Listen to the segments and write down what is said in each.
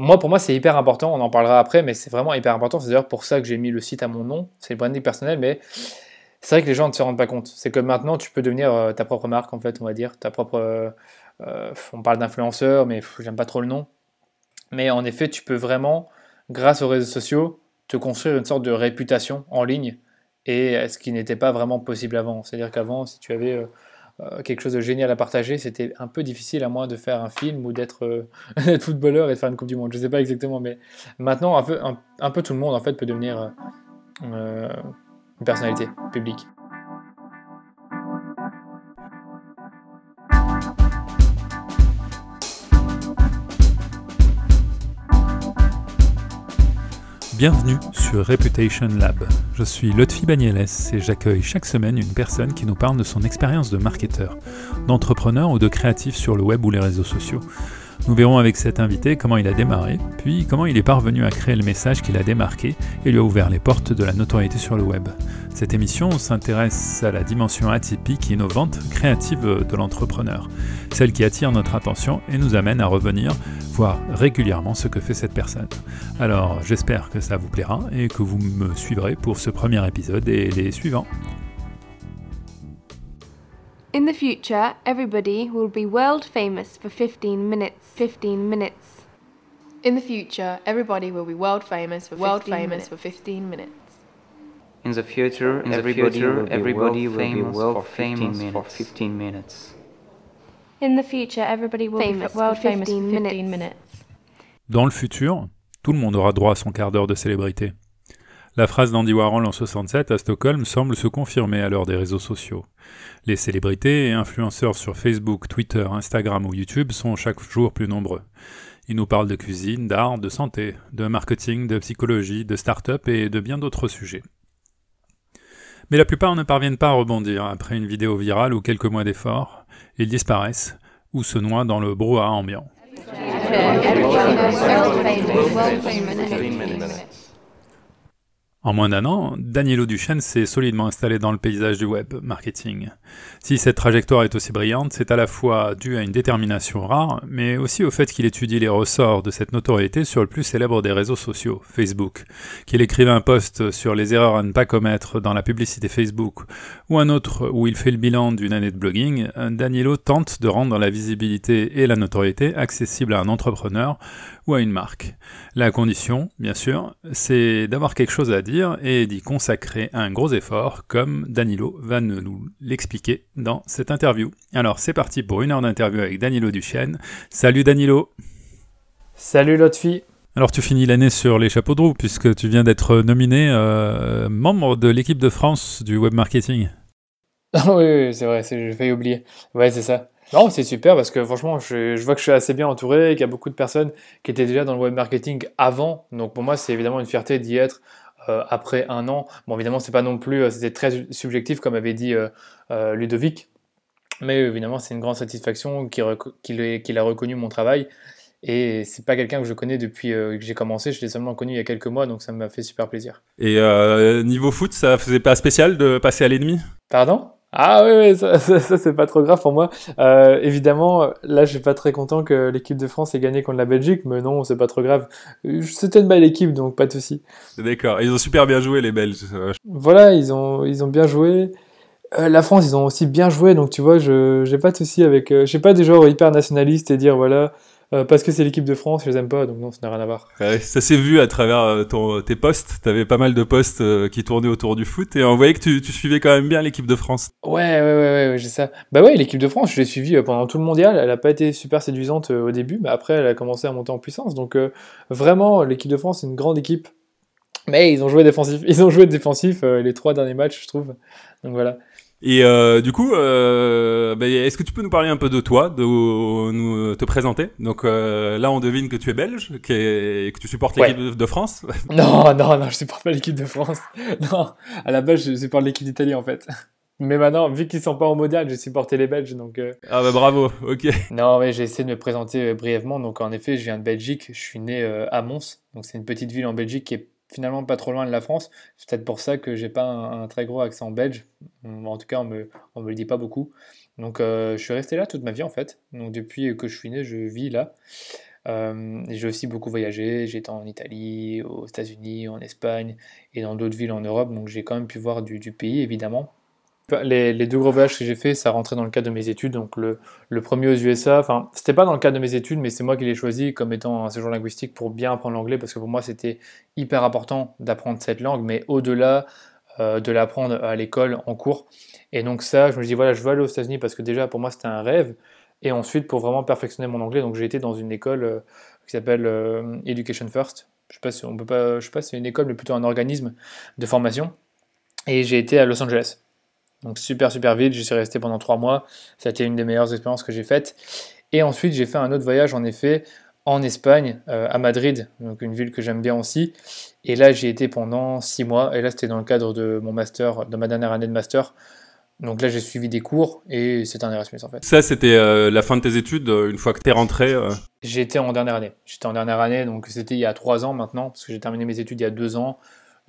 moi, pour moi, c'est hyper important. On en parlera après, mais c'est vraiment hyper important. C'est d'ailleurs pour ça que j'ai mis le site à mon nom. C'est le branding personnel, mais c'est vrai que les gens ne se rendent pas compte. C'est que maintenant, tu peux devenir euh, ta propre marque, en fait, on va dire. Ta propre. Euh, euh, on parle d'influenceur, mais j'aime pas trop le nom. Mais en effet, tu peux vraiment, grâce aux réseaux sociaux, te construire une sorte de réputation en ligne. Et ce qui n'était pas vraiment possible avant. C'est-à-dire qu'avant, si tu avais quelque chose de génial à partager, c'était un peu difficile à moins de faire un film ou d'être footballeur et de faire une Coupe du Monde. Je ne sais pas exactement, mais maintenant, un peu, tout le monde peut devenir une personnalité publique. Bienvenue sur Reputation Lab. Je suis Lotfi Bagneles et j'accueille chaque semaine une personne qui nous parle de son expérience de marketeur, d'entrepreneur ou de créatif sur le web ou les réseaux sociaux. Nous verrons avec cet invité comment il a démarré, puis comment il est parvenu à créer le message qu'il a démarqué et lui a ouvert les portes de la notoriété sur le web. Cette émission s'intéresse à la dimension atypique, innovante, créative de l'entrepreneur, celle qui attire notre attention et nous amène à revenir voir régulièrement ce que fait cette personne. Alors j'espère que ça vous plaira et que vous me suivrez pour ce premier épisode et les suivants. In the future, everybody will be world famous for 15 minutes. 15 minutes. In the future, everybody will be world famous for world famous minutes. for 15 minutes. In the future, In the everybody, future, will, be everybody will be world famous, for 15 minutes. In the future, everybody will famous be world famous for 15 minutes. minutes. Dans le futur, tout le monde aura droit à son quart d'heure de célébrité. La phrase d'Andy Warhol en 67 à Stockholm semble se confirmer à l'heure des réseaux sociaux. Les célébrités et influenceurs sur Facebook, Twitter, Instagram ou YouTube sont chaque jour plus nombreux. Ils nous parlent de cuisine, d'art, de santé, de marketing, de psychologie, de start-up et de bien d'autres sujets. Mais la plupart ne parviennent pas à rebondir après une vidéo virale ou quelques mois d'efforts. Ils disparaissent ou se noient dans le brouhaha ambiant. En moins d'un an, Danielo Duchesne s'est solidement installé dans le paysage du web marketing. Si cette trajectoire est aussi brillante, c'est à la fois dû à une détermination rare, mais aussi au fait qu'il étudie les ressorts de cette notoriété sur le plus célèbre des réseaux sociaux, Facebook, qu'il écrivait un post sur les erreurs à ne pas commettre dans la publicité Facebook, ou un autre où il fait le bilan d'une année de blogging, Danielo tente de rendre la visibilité et la notoriété accessibles à un entrepreneur ou à une marque. La condition, bien sûr, c'est d'avoir quelque chose à dire et d'y consacrer un gros effort, comme Danilo va nous l'expliquer dans cette interview. Alors c'est parti pour une heure d'interview avec Danilo Duchesne. Salut Danilo Salut Lotfi alors tu finis l'année sur les chapeaux de roue puisque tu viens d'être nominé euh, membre de l'équipe de France du web marketing. oui, oui c'est vrai, j'ai failli oublier. Ouais, c'est ça. Non, c'est super parce que franchement, je, vois que je suis assez bien entouré et qu'il y a beaucoup de personnes qui étaient déjà dans le web marketing avant. Donc pour moi, c'est évidemment une fierté d'y être après un an. Bon, évidemment, c'est pas non plus, euh, c'était très subjectif comme avait dit euh, Ludovic. Mais évidemment, c'est une grande satisfaction qu'il a reconnu mon travail. Et c'est pas quelqu'un que je connais depuis que j'ai commencé, je l'ai seulement connu il y a quelques mois, donc ça m'a fait super plaisir. Et niveau foot, ça faisait pas spécial de passer à l'ennemi? Pardon? Ah oui, ça, c'est pas trop grave pour moi. Euh, évidemment, là, je suis pas très content que l'équipe de France ait gagné contre la Belgique, mais non, c'est pas trop grave. C'était une belle équipe, donc pas de souci. D'accord. Ils ont super bien joué les Belges. Voilà, ils ont ils ont bien joué. Euh, la France, ils ont aussi bien joué, donc tu vois, je j'ai pas de souci avec. Euh, je sais pas des joueurs hyper nationalistes et dire voilà, euh, parce que c'est l'équipe de France, je les aime pas, donc non, ça n'a rien à voir. ça s'est vu à travers euh, ton, tes posts. T'avais pas mal de posts euh, qui tournaient autour du foot et on voyait que tu, tu suivais quand même bien l'équipe de France. Ouais, ouais, ouais, ouais, j'ai ça. Bah ouais, l'équipe de France, je l'ai suivie pendant tout le mondial. Elle a pas été super séduisante au début, mais après, elle a commencé à monter en puissance. Donc vraiment, l'équipe de France, c'est une grande équipe. Mais ils ont joué défensif. Ils ont joué défensif les trois derniers matchs, je trouve. Donc voilà. Et euh, du coup, euh, bah, est-ce que tu peux nous parler un peu de toi, de nous te présenter? Donc euh, là, on devine que tu es belge, que, que tu supportes l'équipe de France. Non, non, non, je supporte pas l'équipe de France. Non, à la base, je supporte l'équipe d'Italie en fait. Mais maintenant, vu qu'ils sont pas en mondial, j'ai supporté les Belges, donc. Euh. Ah bah bravo, ok. Non, mais j'ai essayé de me présenter brièvement. Donc en effet, je viens de Belgique. Je suis né à Mons, donc c'est une petite ville en Belgique qui est finalement pas trop loin de la France. C'est peut-être pour ça que j'ai pas un, très gros accent belge. En tout cas, on me, me le dit pas beaucoup. Donc, euh, je suis resté là toute ma vie en fait. Donc, depuis que je suis né, je vis là. Euh, j'ai aussi beaucoup voyagé, j'étais en Italie, aux États-Unis, en Espagne et dans d'autres villes en Europe, donc j'ai quand même pu voir du, pays évidemment. Les, deux gros voyages que j'ai fait, ça rentrait dans le cadre de mes études. Donc le, premier aux USA, enfin c'était pas dans le cadre de mes études, mais c'est moi qui l'ai choisi comme étant un séjour linguistique pour bien apprendre l'anglais parce que pour moi c'était hyper important d'apprendre cette langue, mais au-delà euh, de l'apprendre à l'école en cours. Et donc ça, je me dis voilà, je veux aller aux États-Unis parce que déjà pour moi c'était un rêve. Et ensuite, pour vraiment perfectionner mon anglais, donc j'ai été dans une école euh, qui s'appelle euh, Education First. Je sais pas si on peut pas, je sais pas si c'est une école, mais plutôt un organisme de formation. Et j'ai été à Los Angeles. Donc super super vite, j'y suis resté pendant trois mois. Ça a été une des meilleures expériences que j'ai faites. Et ensuite, j'ai fait un autre voyage en effet en Espagne, euh, à Madrid, donc une ville que j'aime bien aussi. Et là, j'ai été pendant six mois. Et là, c'était dans le cadre de mon master, de ma dernière année de master. Donc là, j'ai suivi des cours et c'est un Erasmus en fait. Ça, c'était euh, la fin de tes études, euh, une fois que tu es rentré euh? J'étais en dernière année. J'étais en dernière année, donc c'était il y a trois ans maintenant, parce que j'ai terminé mes études il y a deux ans.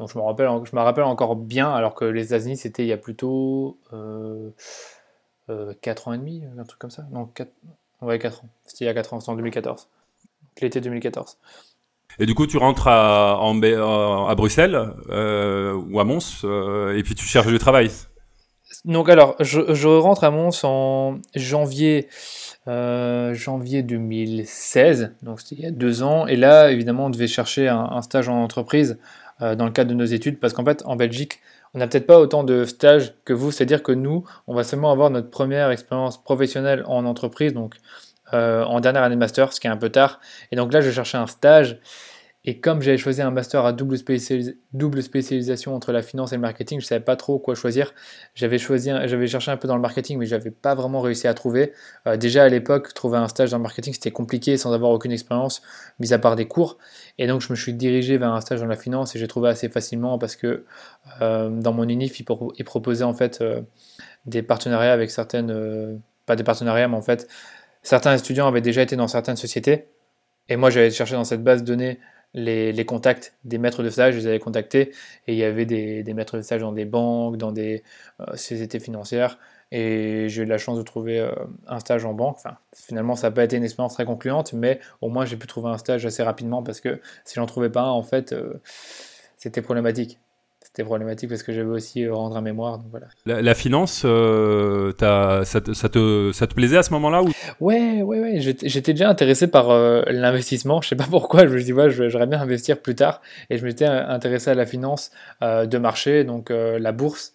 Donc je me rappelle, je me rappelle encore bien, alors que les États-Unis, c'était il y a plutôt quatre ans et demi, un truc comme ça. Non, 4... ouais, quatre ans. C'était il y a quatre ans, c'était en 2014. L'été 2014. Et du coup, tu rentres à, à Bruxelles ou à Mons, et puis tu cherches du travail. Donc alors, je, rentre à Mons en janvier, euh, janvier 2016, donc c'était il y a deux ans. Et là, évidemment, on devait chercher un, stage en entreprise euh, dans le cadre de nos études, parce qu'en fait, en Belgique, on n'a peut-être pas autant de stages que vous, c'est-à-dire que nous, on va seulement avoir notre première expérience professionnelle en entreprise, donc euh, en dernière année de master, ce qui est un peu tard. Et donc là, je cherchais un stage et comme j'avais choisi un master à double, spécialisation entre la finance et le marketing, je ne savais pas trop quoi choisir. J'avais cherché un peu dans le marketing, mais je n'avais pas vraiment réussi à trouver. Euh, déjà à l'époque, trouver un stage dans le marketing, c'était compliqué sans avoir aucune expérience, mis à part des cours. Et donc je me suis dirigé vers un stage dans la finance et j'ai trouvé assez facilement parce que euh, dans mon unif, il, proposait en fait euh, des partenariats avec certaines, pas des partenariats, mais en fait, certains étudiants avaient déjà été dans certaines sociétés. Et moi, j'avais cherché dans cette base de données les, contacts des maîtres de stage, je les avais contactés et il y avait des, maîtres de stage dans des banques, dans des euh, sociétés financières et j'ai eu la chance de trouver euh, un stage en banque. Enfin, finalement, ça n'a pas été une expérience très concluante, mais au moins j'ai pu trouver un stage assez rapidement parce que si j'en trouvais pas un, en fait, euh, c'était problématique c'était problématique parce que j'avais aussi euh, rendre un mémoire. voilà. la, finance, euh, ça, te, ça, te, ça, te, plaisait à ce moment-là ou... Ouais, ouais, ouais. J'étais déjà intéressé par euh, l'investissement. Je sais pas pourquoi. Je me dis, ouais, j'aimerais bien investir plus tard. Et je m'étais intéressé à la finance de marché, donc la bourse.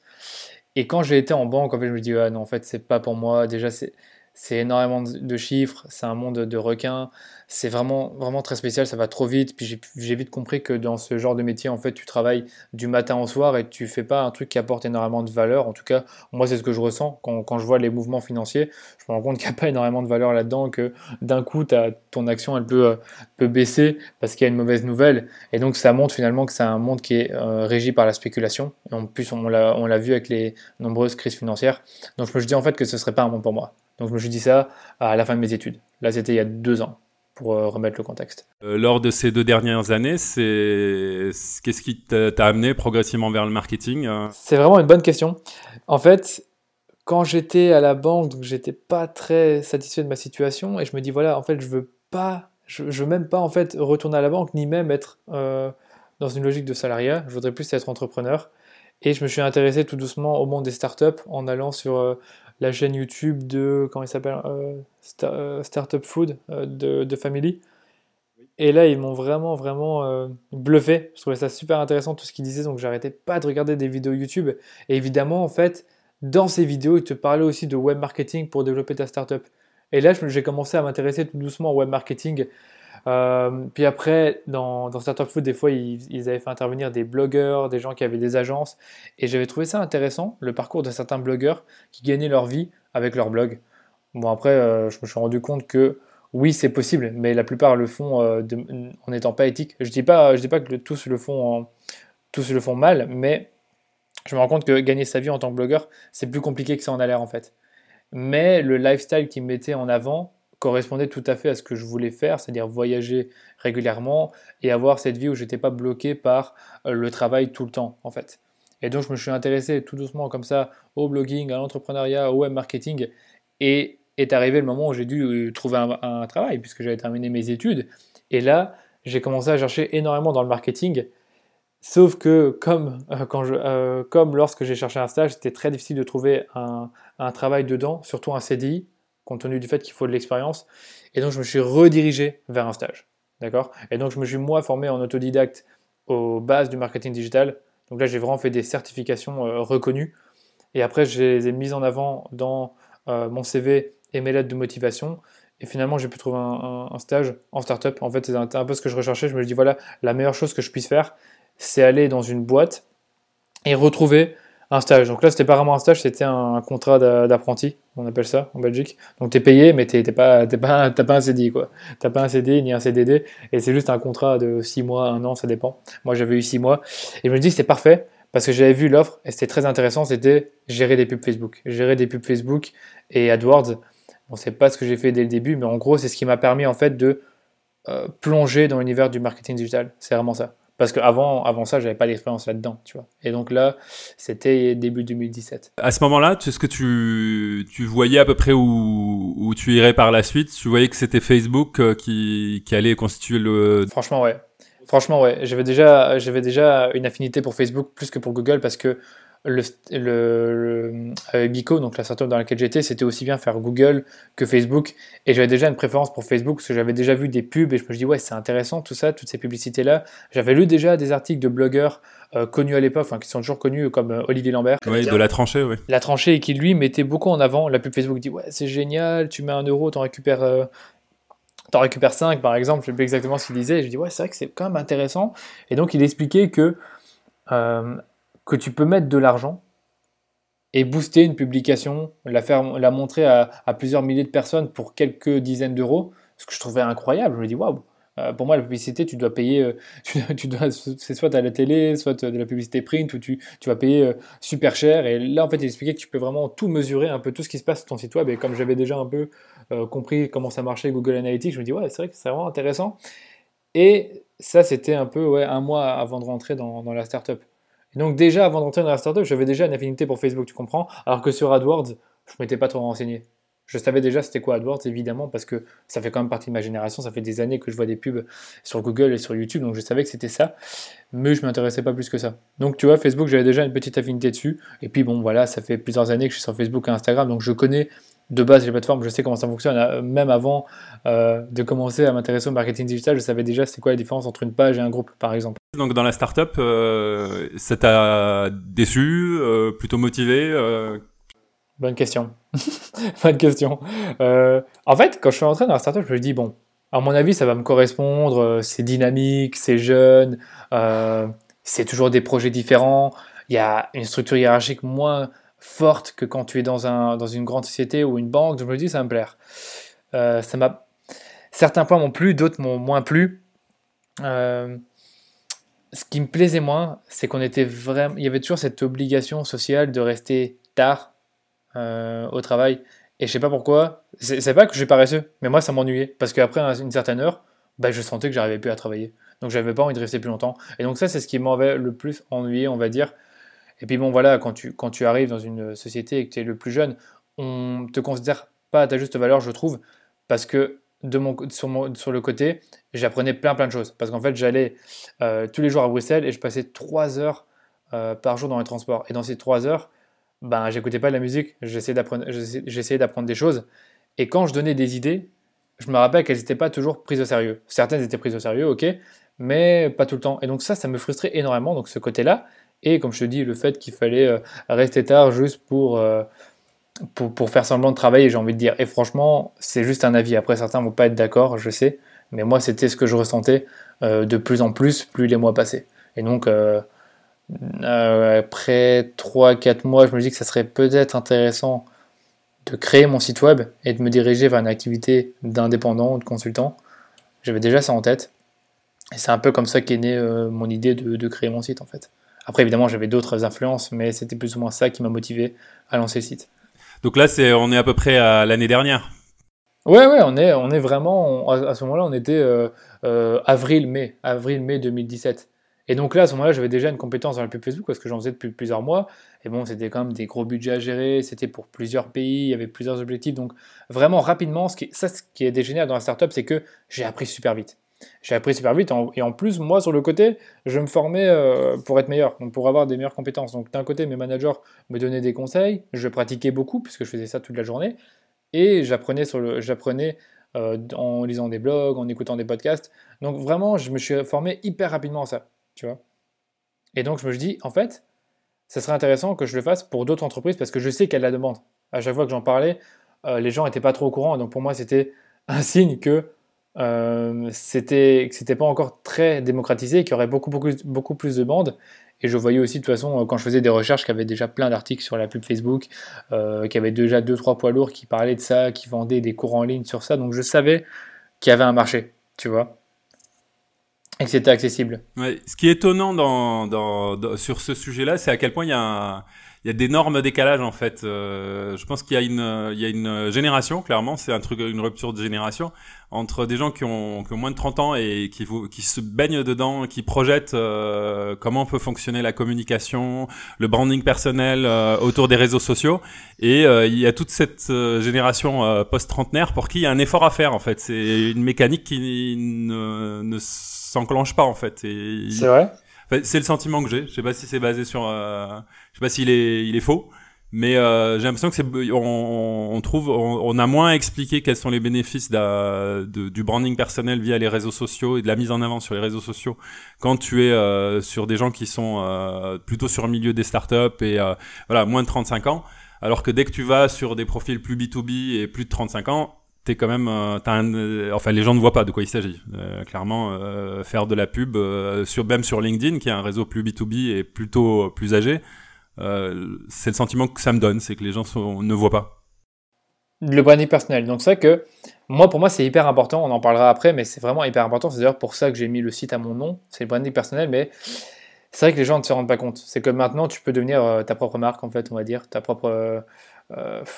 Et quand j'ai été en banque, en fait, je me dis, ah, non, en fait, c'est pas pour moi. Déjà, c'est c'est énormément de chiffres, c'est un monde de requins, c'est vraiment, vraiment très spécial, ça va trop vite. Puis j'ai vite compris que dans ce genre de métier, en fait, tu travailles du matin au soir et tu fais pas un truc qui apporte énormément de valeur. En tout cas, moi, c'est ce que je ressens quand, quand, je vois les mouvements financiers. Je me rends compte qu'il n'y a pas énormément de valeur là-dedans, que d'un coup, ton action, elle peut, euh, peut baisser parce qu'il y a une mauvaise nouvelle. Et donc, ça montre finalement que c'est un monde qui est euh, régi par la spéculation. Et en plus, on l'a vu avec les nombreuses crises financières. Donc, je me dis en fait que ce serait pas un monde pour moi. Donc je me suis dit ça à la fin de mes études. Là, c'était il y a deux ans pour euh, remettre le contexte. Euh, lors de ces deux dernières années, c'est qu'est-ce qui t'a amené progressivement vers le marketing euh? C'est vraiment une bonne question. En fait, quand j'étais à la banque, donc j'étais pas très satisfait de ma situation et je me dis voilà, en fait, je veux pas, je, veux même pas en fait retourner à la banque ni même être dans une logique de salariat. Je voudrais plus être entrepreneur. Et je me suis intéressé tout doucement au monde des startups en allant sur la chaîne YouTube de, comment il s'appelle, euh, euh, Startup Food euh, de, de, Family. Et là, ils m'ont vraiment, vraiment bluffé. Je trouvais ça super intéressant tout ce qu'ils disaient, donc j'arrêtais pas de regarder des vidéos YouTube. Et évidemment, en fait, dans ces vidéos, ils te parlaient aussi de web marketing pour développer ta startup. Et là, j'ai commencé à m'intéresser tout doucement au web marketing euh, puis après, dans, dans Startup des fois, ils, avaient fait intervenir des blogueurs, des gens qui avaient des agences. Et j'avais trouvé ça intéressant, le parcours de certains blogueurs qui gagnaient leur vie avec leur blog. Bon, après, euh, je me suis rendu compte que oui, c'est possible, mais la plupart le font euh, en n'étant pas éthique. Je dis pas, dis pas que tous le font, tous le font mal, mais je me rends compte que gagner sa vie en tant que blogueur, c'est plus compliqué que ça en a l'air en fait. Mais le lifestyle qu'ils mettaient en avant, correspondait tout à fait à ce que je voulais faire, c'est-à-dire voyager régulièrement et avoir cette vie où j'étais pas bloqué par euh, le travail tout le temps en fait. Et donc je me suis intéressé tout doucement comme ça au blogging, à l'entrepreneuriat, au web marketing et est arrivé le moment où j'ai dû euh, trouver un, travail, puisque j'avais terminé mes études. Et là, j'ai commencé à chercher énormément dans le marketing. Sauf que, comme, euh, quand je, comme lorsque j'ai cherché un stage, c'était très difficile de trouver un, un travail dedans, surtout un CDI, compte tenu du fait qu'il faut de l'expérience. Et donc, je me suis redirigé vers un stage. D'accord? Et donc, je me suis, moi, formé en autodidacte aux bases du marketing digital. Donc là, j'ai vraiment fait des certifications euh, reconnues. Et après, je les ai mises en avant dans euh, mon CV et mes lettres de motivation. Et finalement, j'ai pu trouver un, stage en startup. En fait, c'est un, un peu ce que je recherchais. Je me dis, voilà, la meilleure chose que je puisse faire, c'est aller dans une boîte et retrouver un stage. Donc là, c'était pas vraiment un stage, c'était un contrat d'a- d'apprenti, on appelle ça en Belgique. Donc tu es payé, mais n'as pas, t'es pas, t'as pas un CDI, quoi. Tu pas un CD ni un CDD, et c'est juste un contrat de 6 mois, 1 an, ça dépend. Moi, j'avais eu 6 mois, et je me dis, c'est parfait, parce que j'avais vu l'offre, et c'était très intéressant, c'était gérer des pubs Facebook. Gérer des pubs Facebook et AdWords. Bon, c'est pas ce que j'ai fait dès le début, mais en gros, c'est ce qui m'a permis, en fait, de euh, plonger dans l'univers du marketing digital. C'est vraiment ça. Parce qu'avant avant ça, j'avais pas d'expérience là-dedans, tu vois. Et donc là, c'était début 2017. À ce moment-là, est-ce que tu, tu voyais à peu près où, où tu irais par la suite? Tu voyais que c'était Facebook euh, qui, qui allait constituer le... Franchement, ouais. Franchement, ouais. J'avais déjà, j'avais déjà une affinité pour Facebook plus que pour Google parce que le, le, le- avec Bico, donc la startup dans laquelle j'étais, c'était aussi bien faire Google que Facebook. Et j'avais déjà une préférence pour Facebook parce que j'avais déjà vu des pubs et je me suis dit, ouais, c'est intéressant tout ça, toutes ces publicités-là. J'avais lu déjà des articles de blogueurs euh, connus à l'époque, enfin qui sont toujours connus comme euh, Olivier Lambert. Ouais, de la tranchée, oui. La tranchée et qui lui mettait beaucoup en avant la pub Facebook. dit, ouais, c'est génial, tu mets un euro, t'en récupères. euh, T'en récupères 5 par exemple, je sais plus exactement ce qu'il disait. Et je dis ouais, c'est vrai que c'est quand même intéressant. Et donc il expliquait que, euh, que tu peux mettre de l'argent et booster une publication, la, faire, la montrer à, plusieurs milliers de personnes pour quelques dizaines d'euros, ce que je trouvais incroyable. Je me dis waouh, euh, pour moi la publicité, tu dois payer, euh, c'est soit à la télé, soit de la publicité print, où tu, vas payer euh, super cher. Et là en fait il expliquait que tu peux vraiment tout mesurer, un peu tout ce qui se passe sur ton site web. Et comme j'avais déjà un peu compris comment ça marchait Google Analytics, je me dis ouais, c'est vrai que c'est vraiment intéressant. Et ça, c'était un peu un mois avant de rentrer dans, dans la startup. Donc déjà, avant de rentrer dans la startup, j'avais déjà une affinité pour Facebook, tu comprends? Alors que sur AdWords, je m'étais pas trop renseigné. Je savais déjà c'était quoi AdWords, évidemment, parce que ça fait quand même partie de ma génération. Ça fait des années que je vois des pubs sur Google et sur YouTube, donc je savais que c'était ça. Mais je m'intéressais pas plus que ça. Donc tu vois, Facebook, j'avais déjà une petite affinité dessus. Et puis bon, voilà, ça fait plusieurs années que je suis sur Facebook et Instagram, donc je connais de base les plateformes, je sais comment ça fonctionne. Euh, Même avant euh, de commencer à m'intéresser au marketing digital, je savais déjà c'est quoi la différence entre une page et un groupe, par exemple. Donc dans la startup, euh, ça t'a déçu, euh, plutôt motivé Bonne question. Bonne question. En fait, quand je suis rentré dans la startup, je me dis, bon, à mon avis, ça va me correspondre, c'est dynamique, c'est jeune, c'est toujours des projets différents, il y a une structure hiérarchique moins forte que quand tu es dans, un, dans une grande société ou une banque, je me dis, ça me plaire. Euh, ça. Certains points m'ont plu, d'autres m'ont moins plu. Euh, ce qui me plaisait moins, c'est qu'on était vraiment... Il y avait toujours cette obligation sociale de rester tard euh, au travail. Et je sais pas pourquoi, c'est c'est pas que je suis paresseux, mais moi ça m'ennuyait. Parce qu'après une certaine heure, bah, je sentais que j'arrivais plus à travailler. Donc j'avais pas envie de rester plus longtemps. Et donc ça, c'est ce qui m'avait le plus ennuyé, on va dire. Et puis bon, voilà, quand tu, quand tu arrives dans une société et que tu es le plus jeune, on te considère pas à ta juste valeur, je trouve, parce que de mon, sur, sur le côté, j'apprenais plein plein de choses. Parce qu'en fait, j'allais euh, tous les jours à Bruxelles et je passais trois heures euh, par jour dans les transports. Et dans ces trois heures, ben, j'écoutais pas de la musique, j'essayais d'apprendre des choses. Et quand je donnais des idées, je me rappelle qu'elles n'étaient pas toujours prises au sérieux. Certaines étaient prises au sérieux, ok, mais pas tout le temps. Et donc ça, ça me frustrait énormément, donc ce côté-là. Et comme je te dis, le fait qu'il fallait euh, rester tard juste pour, euh, pour, pour, faire semblant de travailler, j'ai envie de dire. Et franchement, c'est juste un avis. Après, certains vont pas être d'accord, je sais. Mais moi, c'était ce que je ressentais euh, de plus en plus, plus les mois passaient. Et donc, après 3-4 mois, je me dis que ça serait peut-être intéressant de créer mon site web et de me diriger vers une activité d'indépendant ou de consultant. J'avais déjà ça en tête. Et c'est un peu comme ça qu'est née euh, mon idée de, créer mon site en fait. Après évidemment j'avais d'autres influences, mais c'était plus ou moins ça qui m'a motivé à lancer le site. Donc là c'est on est à peu près à l'année dernière. Ouais ouais on est on est vraiment on, à, ce moment-là on était euh, avril mai avril mai 2017. Et donc là, à ce moment-là, j'avais déjà une compétence dans la pub Facebook parce que j'en faisais depuis plusieurs mois. Et bon, c'était quand même des gros budgets à gérer, c'était pour plusieurs pays, il y avait plusieurs objectifs. Donc vraiment rapidement, ce qui, ça, ce qui est génial dans la startup, c'est que j'ai appris super vite. J'ai appris super vite et en plus, moi, sur le côté, je me formais euh, pour être meilleur, donc pour avoir des meilleures compétences. Donc d'un côté, mes managers me donnaient des conseils, je pratiquais beaucoup puisque je faisais ça toute la journée et j'apprenais sur le, j'apprenais euh, en lisant des blogs, en écoutant des podcasts. Donc vraiment, je me suis formé hyper rapidement à ça, tu vois. Et donc je me dis, en fait, ça serait intéressant que je le fasse pour d'autres entreprises parce que je sais qu'elle la demande. À chaque fois que j'en parlais, euh, les gens n'étaient pas trop au courant. Donc pour moi, c'était un signe que euh, c'était que c'était pas encore très démocratisé, qu'il y aurait beaucoup, beaucoup, beaucoup plus de bandes. Et je voyais aussi de toute façon, quand je faisais des recherches, qu'il y avait déjà plein d'articles sur la pub Facebook, euh, qu'il y avait déjà deux trois poids lourds qui parlaient de ça, qui vendaient des cours en ligne sur ça. Donc je savais qu'il y avait un marché, tu vois, et que c'était accessible. Ouais, ce qui est étonnant sur ce sujet-là, c'est à quel point il y a d'énormes décalages en fait. Euh, je pense qu'il y a une, génération, clairement, c'est un truc, une rupture de génération entre des gens qui ont, moins de 30 ans et qui, qui se baignent dedans, qui projettent euh, comment peut fonctionner la communication, le branding personnel euh, autour des réseaux sociaux. Et euh, il y a toute cette génération post-trentenaire pour qui il y a un effort à faire en fait. C'est une mécanique qui ne, ne s'enclenche pas en fait. C'est vrai? C'est le sentiment que j'ai. Je sais pas si c'est basé sur, euh, je sais pas s'il est, il est faux, mais euh, j'ai l'impression que c'est, on, on, trouve, on, a moins expliqué quels sont les bénéfices de, du branding personnel via les réseaux sociaux et de la mise en avant sur les réseaux sociaux quand tu es euh, sur des gens qui sont plutôt sur le milieu des startups et voilà moins de 35 ans. Alors que dès que tu vas sur des profils plus B2B et plus de 35 ans, t'es quand même, euh, un, euh, enfin les gens ne voient pas de quoi il s'agit. Euh, clairement, faire de la pub sur même sur LinkedIn, qui est un réseau plus B2B et plutôt plus âgé, c'est le sentiment que ça me donne, c'est que les gens ne voient pas. Le branding personnel. Donc c'est vrai que moi, pour moi, c'est hyper important. On en parlera après, mais c'est vraiment hyper important. C'est d'ailleurs pour ça que j'ai mis le site à mon nom. C'est le branding personnel, mais c'est vrai que les gens ne se rendent pas compte. C'est que maintenant, tu peux devenir ta propre marque, en fait, on va dire, ta propre.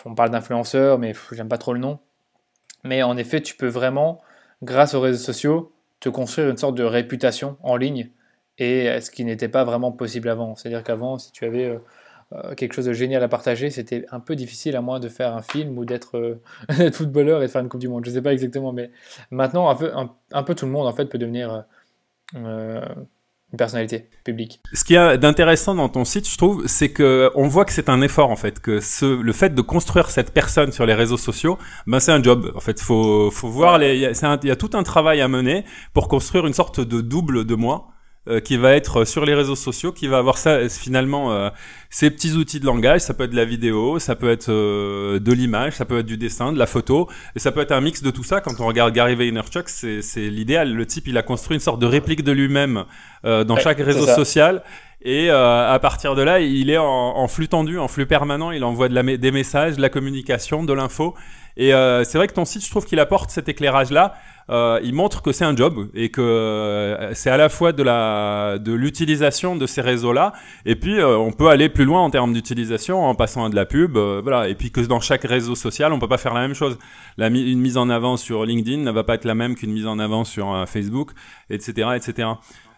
on parle d'influenceur, mais j'aime pas trop le nom mais en effet, tu peux vraiment, grâce aux réseaux sociaux, te construire une sorte de réputation en ligne, et ce qui n'était pas vraiment possible avant. C'est-à-dire qu'avant, si tu avais euh, euh, quelque chose de génial à partager, c'était un peu difficile à moins de faire un film ou d'être euh, footballeur et de faire une Coupe du Monde. Je ne sais pas exactement, mais maintenant, un peu, tout le monde en fait peut devenir une personnalité publique. Ce qui est d'intéressant dans ton site, je trouve, c'est que on voit que c'est un effort en fait, que ce, le fait de construire cette personne sur les réseaux sociaux, ben c'est un job. En fait, faut faut voir, il y, y, a tout un travail à mener pour construire une sorte de double de moi euh, qui va être sur les réseaux sociaux, qui va avoir ça finalement euh, ces petits outils de langage. Ça peut être de la vidéo, ça peut être euh, de l'image, ça peut être du dessin, de la photo, et ça peut être un mix de tout ça. Quand on regarde Gary Vaynerchuk, c'est l'idéal. Le type, il a construit une sorte de réplique de lui-même dans chaque réseau social. Et à partir de là, il est en, en, flux tendu, en flux permanent. Il envoie de la, des messages, de la communication, de l'info. Et c'est vrai que ton site, je trouve qu'il apporte cet éclairage-là euh, il montre que c'est un job et que euh, c'est à la fois de la de l'utilisation de ces réseaux-là et puis euh, on peut aller plus loin en termes d'utilisation en passant à de la pub, euh, voilà. Et puis que dans chaque réseau social, on peut pas faire la même chose. La une mise en avant sur LinkedIn ne va pas être la même qu'une mise en avant sur Facebook, etc., etc.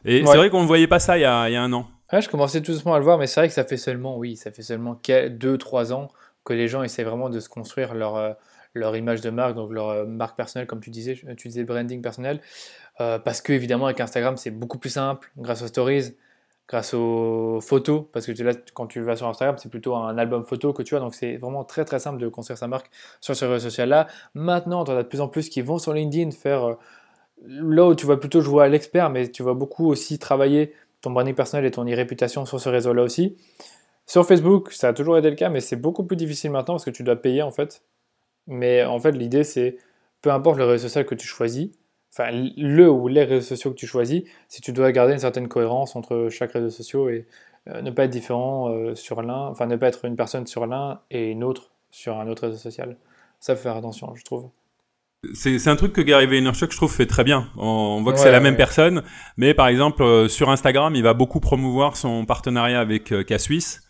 Et c'est vrai qu'on ne voyait pas ça il y a, il y a un an. je commençais tout doucement à le voir, mais c'est vrai que ça fait seulement, oui, ça fait seulement 2-3 ans que les gens essaient vraiment de se construire leur leur image de marque, donc leur euh, marque personnelle, comme tu disais, tu disais branding personnel. Euh, parce que évidemment avec Instagram c'est beaucoup plus simple grâce aux stories, grâce aux photos, parce que là, quand tu vas sur Instagram c'est plutôt un album photo que tu as, donc c'est vraiment très très simple de construire sa marque sur ce réseau social là. Maintenant, tu en as de plus en plus qui vont sur LinkedIn faire euh, là où tu vas plutôt jouer à l'expert, mais tu vas beaucoup aussi travailler ton branding personnel et ton e-réputation sur ce réseau là aussi. Sur Facebook, ça a toujours été le cas, mais c'est beaucoup plus difficile maintenant parce que tu dois payer en fait mais en fait, l'idée, c'est peu importe le réseau social que tu choisis, enfin le ou les réseaux sociaux que tu choisis, si tu dois garder une certaine cohérence entre chaque réseau social et euh, ne pas être différent euh, sur l'un, enfin ne pas être une personne sur l'un et une autre sur un autre réseau social. Ça, faut faire attention, je trouve. C'est un truc que Gary Vaynerchuk, je trouve, fait très bien. On, voit que c'est la même personne, mais par exemple, euh, sur Instagram, il va beaucoup promouvoir son partenariat avec K-Swiss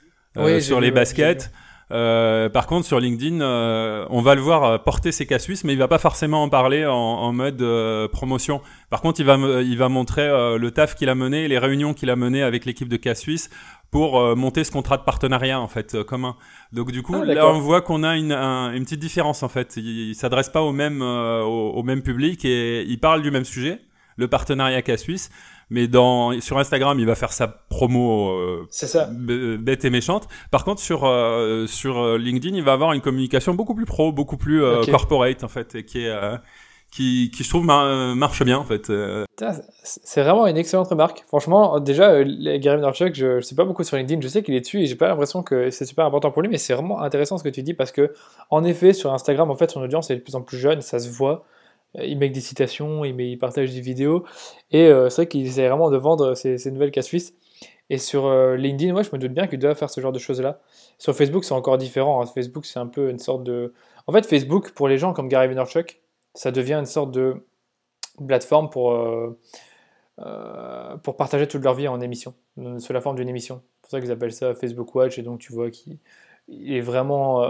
sur les baskets. Euh, par contre, sur LinkedIn, euh, on va le voir euh, porter ses cas suisses, mais il va pas forcément en parler en, en mode euh, promotion. Par contre, il va, il va montrer le taf qu'il a mené, les réunions qu'il a menées avec l'équipe de cas suisse pour monter ce contrat de partenariat en fait commun. Donc du coup, Ah, là, on voit qu'on a une, un- une petite différence en fait. Il, il s'adresse pas au même au, au même public et il parle du même sujet, le partenariat cas suisse. Mais dans, sur Instagram, il va faire sa promo euh, ça. bête et méchante. Par contre, sur euh, sur euh, LinkedIn, il va avoir une communication beaucoup plus pro, beaucoup plus euh, corporate en fait, et qui est qui, qui je trouve mar- marche bien en fait. C'est vraiment une excellente remarque. Franchement, déjà, Gary Vaynerchuk, je ne sais pas beaucoup sur LinkedIn, je sais qu'il est dessus et j'ai pas l'impression que c'est super important pour lui, mais c'est vraiment intéressant ce que tu dis parce que, en effet, sur Instagram, en fait, son audience est de plus en plus jeune, ça se voit. Euh, Il met des citations, il, met, il partage des vidéos et euh, c'est vrai qu'il essaie vraiment de vendre ses, ses nouvelles cas suisses. Et sur euh, LinkedIn, moi, je me doute bien qu'il doit faire ce genre de choses-là. Sur Facebook, c'est encore différent. hein. Facebook, c'est un peu une sorte de. En fait, Facebook, pour les gens comme Gary Vaynerchuk, ça devient une sorte de plateforme pour. pour partager toute leur vie en émission, sous la forme d'une émission. C'est pour ça qu'ils appellent ça Facebook Watch, et donc tu vois qu'il il est vraiment...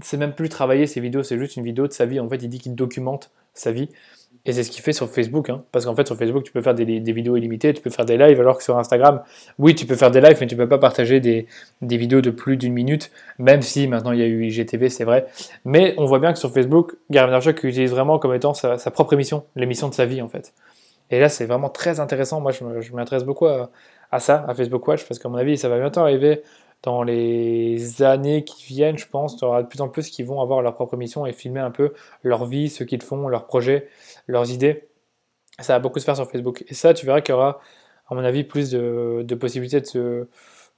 c'est même plus travailler ses vidéos, c'est juste une vidéo de sa vie. En fait, il dit qu'il documente sa vie. Et c'est ce qu'il fait sur Facebook, hein. parce qu'en fait sur Facebook tu peux faire des, vidéos illimitées, tu peux faire des lives, alors que sur Instagram, oui tu peux faire des lives, mais tu peux pas partager des, des vidéos de plus d'une minute, même si maintenant il y a eu IGTV, c'est vrai. Mais on voit bien que sur Facebook, Gary Vaynerchuk utilise vraiment comme étant sa, propre émission, l'émission de sa vie en fait. Et là, c'est vraiment très intéressant. Moi, je m'intéresse beaucoup à ça, à Facebook Watch, parce qu'à mon avis, ça va bientôt arriver dans les années qui viennent, je pense. Tu auras de plus en plus qui vont avoir leur propre émission et filmer un peu leur vie, ce qu'ils font, leurs projets, leurs idées. Ça va beaucoup se faire sur Facebook. Et ça, tu verras qu'il y aura, à mon avis, plus de, possibilités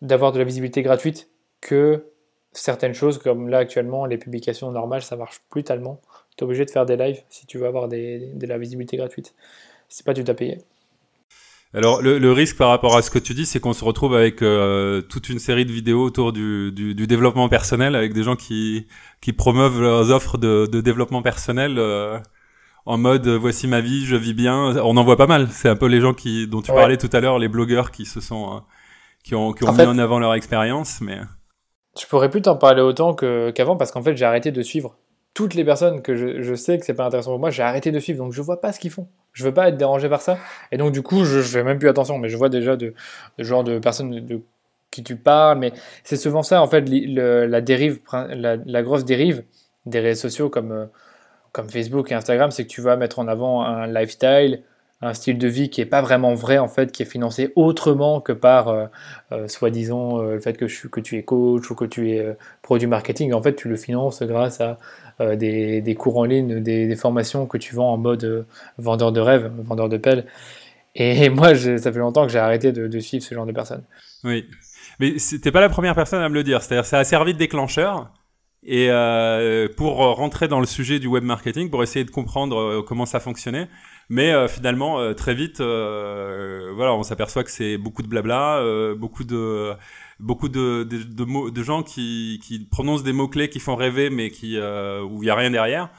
d'avoir de la visibilité gratuite que certaines choses, comme là actuellement, les publications normales, ça marche plus tellement. Tu es obligé de faire des lives si tu veux avoir de la visibilité gratuite. C'est pas du tout à payer. Alors le, le risque par rapport à ce que tu dis, c'est qu'on se retrouve avec euh, toute une série de vidéos autour du, du, du développement personnel, avec des gens qui, qui promeuvent leurs offres de, de développement personnel euh, en mode euh, voici ma vie, je vis bien. On en voit pas mal. C'est un peu les gens qui dont tu Ouais. parlais tout à l'heure, les blogueurs qui se sont euh, qui ont, qui ont En mis fait- en avant leur expérience, mais Je pourrais plus t'en parler autant que- qu'avant parce qu'en fait j'ai arrêté de suivre toutes les personnes que je, sais que c'est pas intéressant pour moi, j'ai arrêté de suivre donc je vois pas ce qu'ils font. Je veux pas être dérangé par ça et donc du coup je, je fais même plus attention mais je vois déjà de, genre de personnes de, qui tu parles mais c'est souvent ça en fait la dérive la grosse dérive des réseaux sociaux comme euh, comme Facebook et Instagram c'est que tu vas mettre en avant un lifestyle un style de vie qui est pas vraiment vrai en fait qui est financé autrement que par euh, euh, soi-disant euh, le fait que, je, que tu es coach ou que tu es euh, produit marketing, en fait, tu le finances grâce à des, des cours en ligne, des, formations que tu vends en mode vendeur de rêve, vendeur de pelle. Et moi, ça fait longtemps que j'ai arrêté de, suivre ce genre de personnes. Oui. Mais c'était pas la première personne à me le dire. C'est-à-dire, ça a servi de déclencheur. Et pour rentrer dans le sujet du web marketing, pour essayer de comprendre comment ça fonctionnait. Mais euh, finalement, euh, très vite, euh, voilà, on s'aperçoit que c'est beaucoup de blabla, beaucoup de beaucoup de, de, gens qui, qui prononcent des mots clés qui font rêver, mais qui où il y a rien derrière.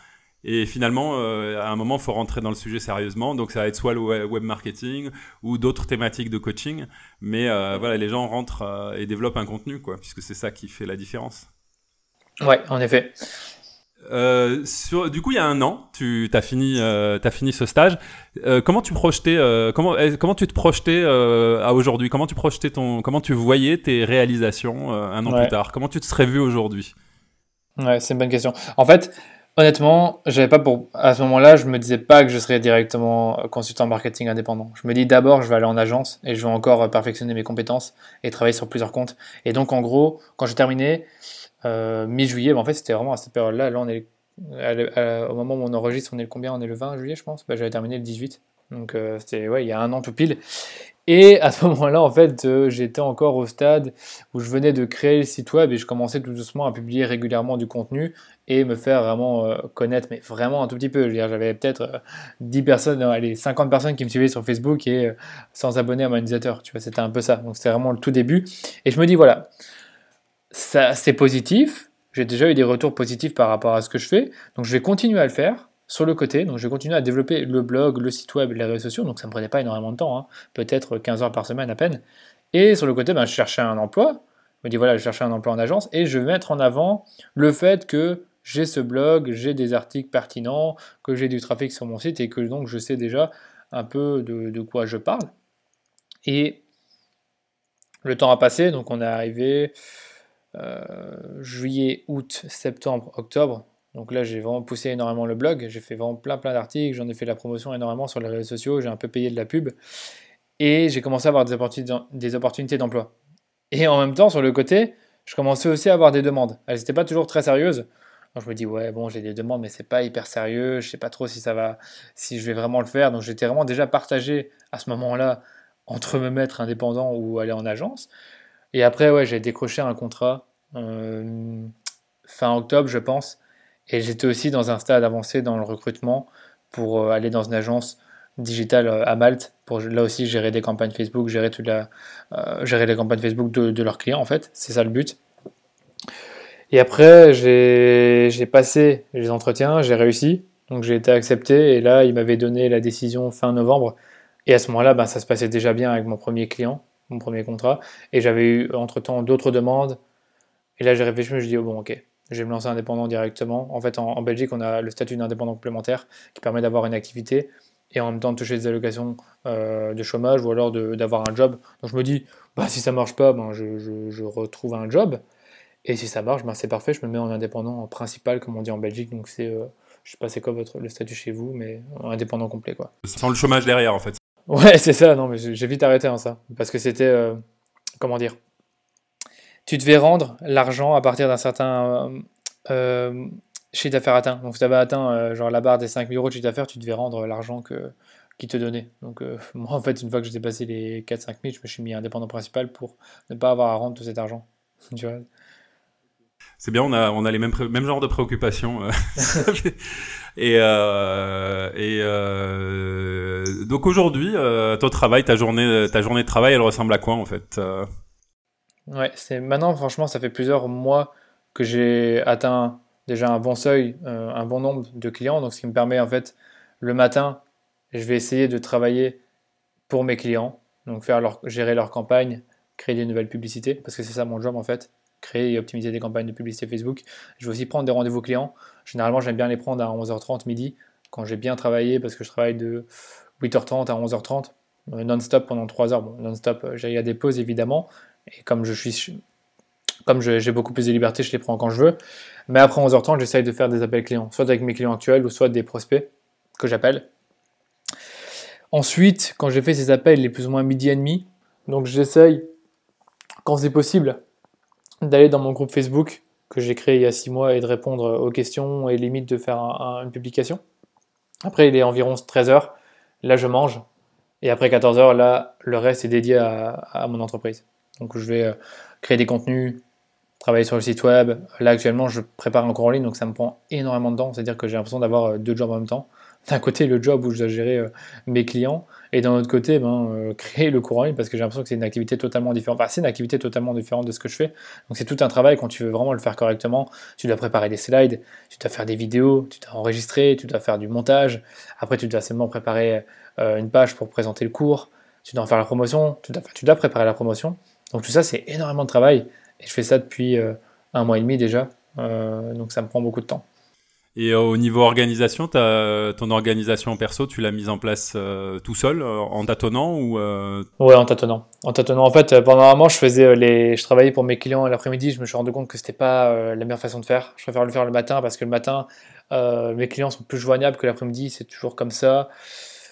Et finalement, à un moment, faut rentrer dans le sujet sérieusement. Donc, ça va être soit le we- web marketing ou d'autres thématiques de coaching. Mais voilà, les gens rentrent et développent un contenu, quoi, puisque c'est ça qui fait la différence. Ouais, en effet. Euh, sur, du coup, il y a un an, tu as fini, euh, t'as fini ce stage. Euh, comment tu projetais, euh, comment, comment tu te projetais à aujourd'hui? Comment tu projetais ton, comment tu voyais tes réalisations un an Ouais. plus tard? Comment tu te serais vu aujourd'hui? Ouais, c'est une bonne question. En fait, honnêtement, j'avais pas pour à ce moment-là, je me disais pas que je serais directement consultant marketing indépendant. Je me dis d'abord, je vais aller en agence et je vais encore perfectionner mes compétences et travailler sur plusieurs comptes. Et donc, en gros, quand j'ai terminé euh, mi-juillet, bah, en fait, c'était vraiment à cette période-là. Là, on est au moment où on enregistre, on est le combien? On est le 20 juillet, je pense. Bah, j'avais terminé le 18. Donc, euh, c'était ouais, il y a un an tout pile. Et à ce moment-là, en fait, euh, j'étais encore au stade où je venais de créer le site web et je commençais tout doucement à publier régulièrement du contenu et me faire vraiment connaître, mais vraiment un tout petit peu. J'avais peut-être 10 personnes, allez, 50 personnes qui me suivaient sur Facebook et sans abonnés à mon newsletter. Tu vois, c'était un peu ça. Donc c'était vraiment le tout début. Et je me dis, voilà, ça, c'est positif. J'ai déjà eu des retours positifs par rapport à ce que je fais. Donc je vais continuer à le faire sur le côté. Donc je vais continuer à développer le blog, le site web, les réseaux sociaux. Donc ça me prenait pas énormément de temps, hein. peut-être 15 heures par semaine à peine. Et sur le côté, ben, je cherchais un emploi. me dis voilà, je cherche un emploi en agence et je vais mettre en avant le fait que j'ai ce blog, j'ai des articles pertinents, que j'ai du trafic sur mon site et que donc je sais déjà un peu de, quoi je parle. Et le temps a passé, donc on est arrivé euh, juillet, août, septembre, octobre. Donc là, j'ai vraiment poussé énormément le blog. J'ai fait vraiment plein plein d'articles. J'en ai fait la promotion énormément sur les réseaux sociaux. J'ai un peu payé de la pub. Et j'ai commencé à avoir des opportunités d'emploi. Et en même temps, sur le côté, je commençais aussi à avoir des demandes. Elles n'étaient pas toujours très sérieuses. Donc je me dis ouais bon j'ai des demandes mais c'est pas hyper sérieux, je sais pas trop si ça va, si je vais vraiment le faire. Donc j'étais vraiment déjà partagé à ce moment-là entre me mettre indépendant ou aller en agence. Et après ouais j'ai décroché un contrat euh, fin octobre je pense. Et j'étais aussi dans un stade avancé dans le recrutement pour euh, aller dans une agence digitale euh, à Malte pour là aussi gérer des campagnes Facebook, gérer la, gérer les campagnes Facebook de, leurs clients en fait. C'est ça le but. Et après, j'ai passé les entretiens, j'ai réussi. Donc j'ai été accepté et là, il m'avait donné la décision fin novembre. Et à ce moment-là, ben, ça se passait déjà bien avec mon premier client, mon premier contrat. Et j'avais eu entre-temps d'autres demandes. Et là, j'ai réfléchi, je me suis oh, bon, ok, je vais me lancer indépendant directement. En fait, en, Belgique, on a le statut d'indépendant complémentaire qui permet d'avoir une activité et en même temps de toucher des allocations euh, de chômage ou alors d'avoir un job. Donc je me dis, bah, si ça marche pas, ben, je, je retrouve un job. Et si ça marche, ben c'est parfait, je me mets en indépendant principal, comme on dit en Belgique. Donc c'est, euh, je sais pas c'est quoi votre, le statut chez vous, mais indépendant complet quoi. Sans le chômage derrière en fait. Ouais, c'est ça, non, mais j'ai vite arrêté en ça. Parce que c'était, euh, comment dire, tu devais rendre l'argent à partir d'un certain euh, chiffre d'affaires atteint. Donc si tu avais atteint genre la barre des 5000 euros de chiffre d'affaires, tu devais rendre l'argent que qui te donnait. Donc moi en fait, une fois que j'ai dépassé les 4-5 000, je me suis mis indépendant principal pour ne pas avoir à rendre tout cet argent. tu vois? C'est bien, on a, on a les mêmes, mêmes genres de préoccupations. Euh. et euh, et euh, donc aujourd'hui, ton travail, ta journée, ta journée de travail, elle ressemble à quoi en fait Ouais, c'est maintenant, franchement, ça fait plusieurs mois que j'ai atteint déjà un bon seuil, un bon nombre de clients. Donc, ce qui me permet en fait, le matin, je vais essayer de travailler pour mes clients, donc faire leur, gérer leur campagne, créer des nouvelles publicités, parce que c'est ça mon job en fait créer et optimiser des campagnes de publicité Facebook. Je vais aussi prendre des rendez-vous clients. Généralement, j'aime bien les prendre à 11h30 midi, quand j'ai bien travaillé, parce que je travaille de 8h30 à 11h30, euh, non-stop pendant 3 heures. Bon, non-stop, euh, il y a des pauses évidemment, et comme je suis comme j'ai beaucoup plus de liberté, je les prends quand je veux. Mais après 11h30, j'essaye de faire des appels clients, soit avec mes clients actuels ou soit des prospects que j'appelle. Ensuite, quand j'ai fait ces appels, il est plus ou moins midi et demi. Donc j'essaye, quand c'est possible, d'aller dans mon groupe Facebook que j'ai créé il y a 6 mois et de répondre aux questions et limite de faire une publication. Après, il est environ 13h, là je mange, et après 14h, là, le reste est dédié à, mon entreprise. Donc je vais euh, créer des contenus, travailler sur le site web. Là actuellement, je prépare un cours en ligne, donc ça me prend énormément de temps, c'est-à-dire que j'ai l'impression d'avoir euh, deux jobs en même temps d'un côté le job où je dois gérer euh, mes clients et d'un autre côté ben, euh, créer le cours en ligne parce que j'ai l'impression que c'est une activité totalement différente. C'est une activité totalement différente de ce que je fais. Donc c'est tout un travail quand tu veux vraiment le faire correctement. Tu dois préparer des slides, tu dois faire des vidéos, tu dois enregistrer, tu dois faire du montage. Après, tu dois seulement préparer euh, une page pour présenter le cours. Tu dois en faire la promotion, tu dois, tu dois préparer la promotion. Donc tout ça, c'est énormément de travail. Et je fais ça depuis un mois et demi déjà. donc ça me prend beaucoup de temps. Et euh, au niveau organisation, ton organisation perso, tu l'as mise en place euh, tout seul, euh, en tâtonnant ou Ouais, en tâtonnant. En tâtonnant. En fait, pendant un moment, je faisais les, je travaillais pour mes clients l'après-midi. Je me suis rendu compte que c'était pas la meilleure façon de faire. Je préfère le faire le matin parce que le matin, mes clients sont plus joignables que l'après-midi. C'est toujours comme ça.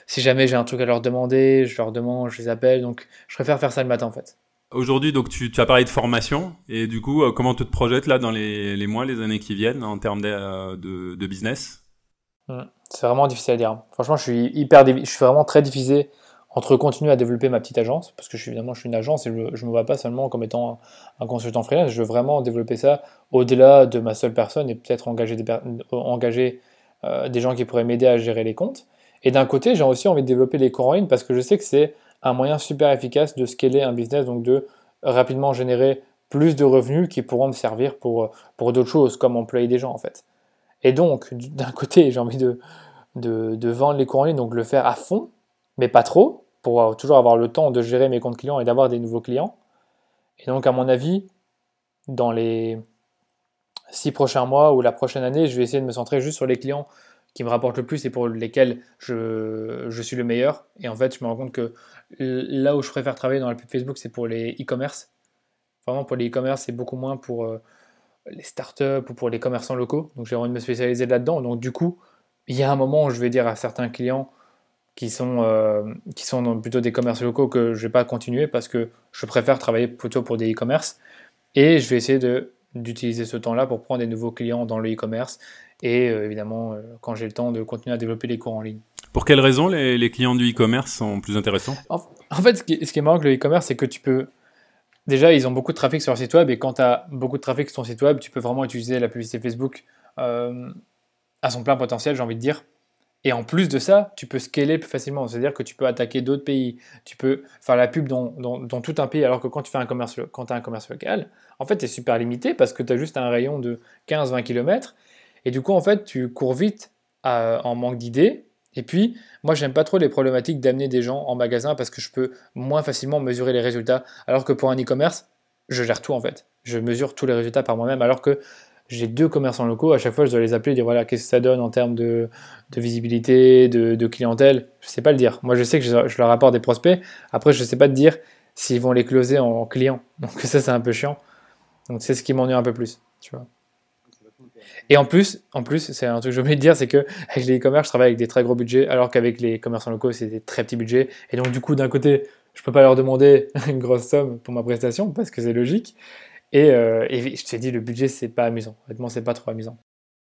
Si jamais j'ai un truc à leur demander, je leur demande, je les appelle. Donc, je préfère faire ça le matin en fait. Aujourd'hui, donc tu, as parlé de formation et du coup, euh, comment tu te projettes là dans les, mois, les années qui viennent en termes de, euh, business? Hmm. C'est vraiment difficile à dire. Franchement, je suis hyper, je suis vraiment très difficile entre continuer à développer ma petite agence parce que je suis évidemment je suis une agence et je, ne me vois pas seulement comme étant un, consultant freelance. Je veux vraiment développer ça au-delà de ma seule personne et peut-être engager des, euh, des gens qui pourraient m'aider à gérer les comptes. Et d'un côté, j'ai aussi envie de développer les cours en ligne parce que je sais que c'est un moyen super efficace de scaler un business, donc de rapidement générer plus de revenus qui pourront me servir pour, pour d'autres choses, comme employer des gens en fait. Et donc, d'un côté, j'ai envie de, de, vendre les cours en ligne, donc le faire à fond, mais pas trop, pour toujours avoir le temps de gérer mes comptes clients et d'avoir des nouveaux clients. Et donc, à mon avis, dans les six prochains mois ou la prochaine année, je vais essayer de me centrer juste sur les clients qui me rapportent le plus et pour lesquels je, suis le meilleur. Et en fait, je me rends compte que là où je préfère travailler dans la pub Facebook, c'est pour les e-commerce. Vraiment, pour les e-commerce, c'est beaucoup moins pour euh, les startups ou pour les commerçants locaux. Donc, j'ai envie de me spécialiser là-dedans. Donc, du coup, il y a un moment où je vais dire à certains clients qui sont, euh, qui sont plutôt des commerces locaux que je ne vais pas continuer parce que je préfère travailler plutôt pour des e-commerce. Et je vais essayer d'utiliser ce temps-là pour prendre des nouveaux clients dans le e-commerce et euh, évidemment quand j'ai le temps de continuer à développer les cours en ligne. Pour quelles raisons les, les clients du e-commerce sont plus intéressants? En, fait, ce qui, ce qui, est marrant avec le e-commerce, c'est que tu peux Déjà, ils ont beaucoup de trafic sur leur site web et quand tu as beaucoup de trafic sur ton site web, tu peux vraiment utiliser la publicité Facebook euh, à son plein potentiel, j'ai envie de dire. Et en plus de ça, tu peux scaler plus facilement. C'est-à-dire que tu peux attaquer d'autres pays. Tu peux faire la pub dans, dans, tout un pays. Alors que quand tu fais un commerce, quand as un commerce local, en fait, tu es super limité parce que tu as juste un rayon de 15-20 km. Et du coup, en fait, tu cours vite en manque d'idées. Et puis, moi, j'aime pas trop les problématiques d'amener des gens en magasin parce que je peux moins facilement mesurer les résultats. Alors que pour un e-commerce, je gère tout en fait. Je mesure tous les résultats par moi-même. Alors que j'ai deux commerçants locaux, à chaque fois, je dois les appeler et dire voilà, qu'est-ce que ça donne en termes de, visibilité, de, clientèle? Je sais pas le dire. Moi, je sais que je, leur apporte des prospects. Après, je sais pas te dire s'ils vont les closer en, clients. Donc, ça, c'est un peu chiant. Donc, c'est ce qui m'ennuie un peu plus. Tu vois. Et en plus, en plus, c'est un truc que j'ai oublié de dire, c'est que avec les e-commerce, je travaille avec des très gros budgets, alors qu'avec les commerçants locaux, c'est des très petits budgets. Et donc, du coup, d'un côté, je peux pas leur demander une grosse somme pour ma prestation parce que c'est logique. Et, euh, et, je t'ai dit, le budget, c'est pas amusant. Honnêtement, c'est pas trop amusant.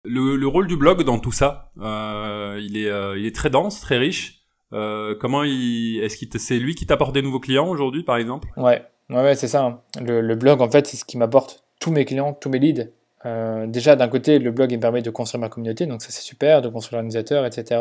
Le, le, rôle du blog dans tout ça, euh, il, est, euh, il est très dense, très riche. Comment il, est-ce que c'est lui qui t'apporte des nouveaux clients aujourd'hui, par exemple? Ouais, ouais, ouais c'est ça. Hein. Le, le, blog, en fait, c'est ce qui m'apporte tous mes clients, tous mes leads. Euh, déjà, d'un côté, le blog me permet de construire ma communauté, donc ça c'est super, de construire l'organisateur, etc.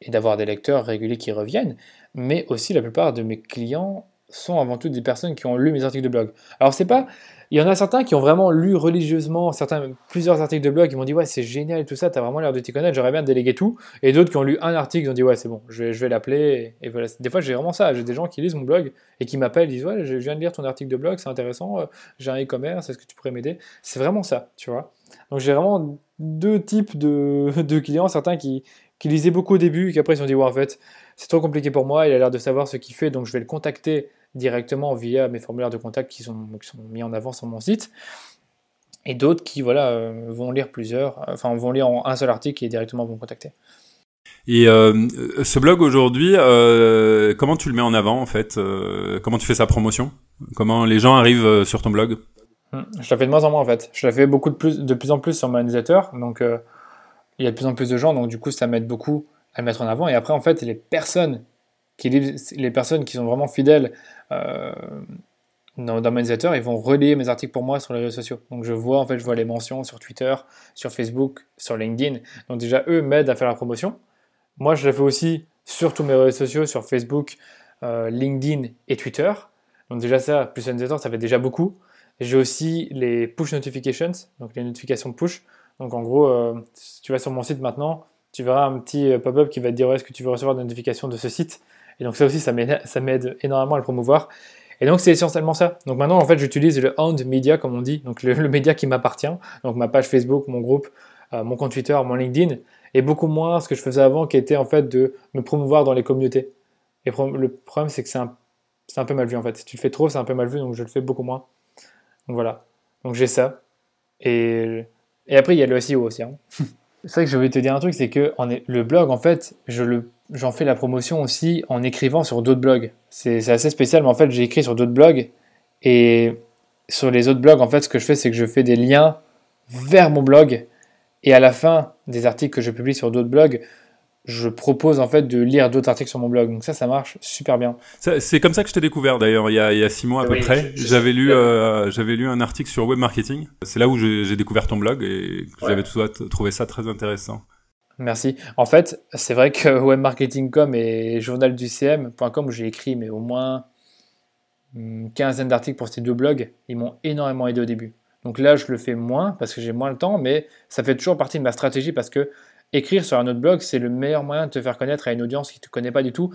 Et d'avoir des lecteurs réguliers qui reviennent. Mais aussi, la plupart de mes clients sont avant tout des personnes qui ont lu mes articles de blog. Alors, c'est pas il y en a certains qui ont vraiment lu religieusement certains, plusieurs articles de blog, ils m'ont dit ouais c'est génial tout ça, t'as vraiment l'air de t'y connaître, j'aurais bien délégué tout. Et d'autres qui ont lu un article, ils ont dit ouais c'est bon, je vais, je vais l'appeler. Et, voilà. Des fois j'ai vraiment ça, j'ai des gens qui lisent mon blog et qui m'appellent, disent ouais je viens de lire ton article de blog, c'est intéressant, euh, j'ai un e-commerce, est-ce que tu pourrais m'aider? C'est vraiment ça, tu vois. Donc j'ai vraiment deux types de, de clients, certains qui, qui lisaient beaucoup au début et qui après ils se sont dit ouais en fait c'est trop compliqué pour moi, il a l'air de savoir ce qu'il fait, donc je vais le contacter directement via mes formulaires de contact qui sont, qui sont mis en avant sur mon site. Et d'autres qui voilà, euh, vont lire plusieurs, enfin vont lire un seul article et directement vont me contacter. Et euh, ce blog aujourd'hui, euh, comment tu le mets en avant en fait Comment tu fais sa promotion? Comment les gens arrivent sur ton blog? Hmm, Je la fais de moins en moins en fait. Je la fais beaucoup de plus, de plus en plus sur mon newsletter. Donc il y a de plus en plus de gens, donc du coup ça m'aide beaucoup à le mettre en avant. Et après en fait les personnes les personnes qui sont vraiment fidèles euh, dans, dans, newsletter, ils vont relayer mes articles pour moi sur les réseaux sociaux. Donc je vois en fait, je vois les mentions sur Twitter, sur Facebook, sur LinkedIn. Donc déjà eux m'aident à faire la promotion. Moi je la fais aussi sur tous mes réseaux sociaux, sur Facebook, euh, LinkedIn et Twitter. Donc déjà ça, plus un newsletter, ça fait déjà beaucoup. J'ai aussi les push notifications, donc les notifications push. Donc en gros, euh, si tu vas sur mon site maintenant, tu verras un petit pop-up qui va te dire est-ce que tu veux recevoir des notifications de ce site? Et donc ça aussi, ça m'aide énormément à le promouvoir. Et donc c'est essentiellement ça. Donc maintenant, en fait, j'utilise le Hound Media, comme on dit, donc le, média qui m'appartient, donc ma page Facebook, mon groupe, euh, mon compte Twitter, mon LinkedIn, et beaucoup moins ce que je faisais avant, qui était en fait de me promouvoir dans les communautés. Et le problème, c'est que c'est un, peu mal vu en fait. Si tu le fais trop, c'est un peu mal vu, donc je le fais beaucoup moins. Donc voilà. Donc j'ai ça. Et, après, il y a le SEO aussi. Hein. c'est vrai que je vais te dire un truc, c'est que le blog, en fait, je le j'en fais la promotion aussi en écrivant sur d'autres blogs. C'est assez spécial, mais en fait, j'ai écrit sur d'autres blogs. Et sur les autres blogs, en fait, ce que je fais, c'est que je fais des liens vers mon blog. Et à la fin des articles que je publie sur d'autres blogs, je propose en fait de lire d'autres articles sur mon blog. Donc ça, ça marche super bien. C'est comme ça que je t'ai découvert d'ailleurs, il, il, y a six mois à peu près. J'avais lu, euh, j'avais lu un article sur web marketing. C'est là où j'ai découvert ton blog et j'avais trouvé ça très intéressant. Merci. En fait, c'est vrai que webmarketing.com et journalducm.com, où j'ai écrit mais au moins une quinzaine d'articles pour ces deux blogs, ils m'ont énormément aidé au début. Donc là, je le fais moins parce que j'ai moins le temps, mais ça fait toujours partie de ma stratégie parce que écrire sur un autre blog, c'est le meilleur moyen de te faire connaître à une audience qui ne te connaît pas du tout.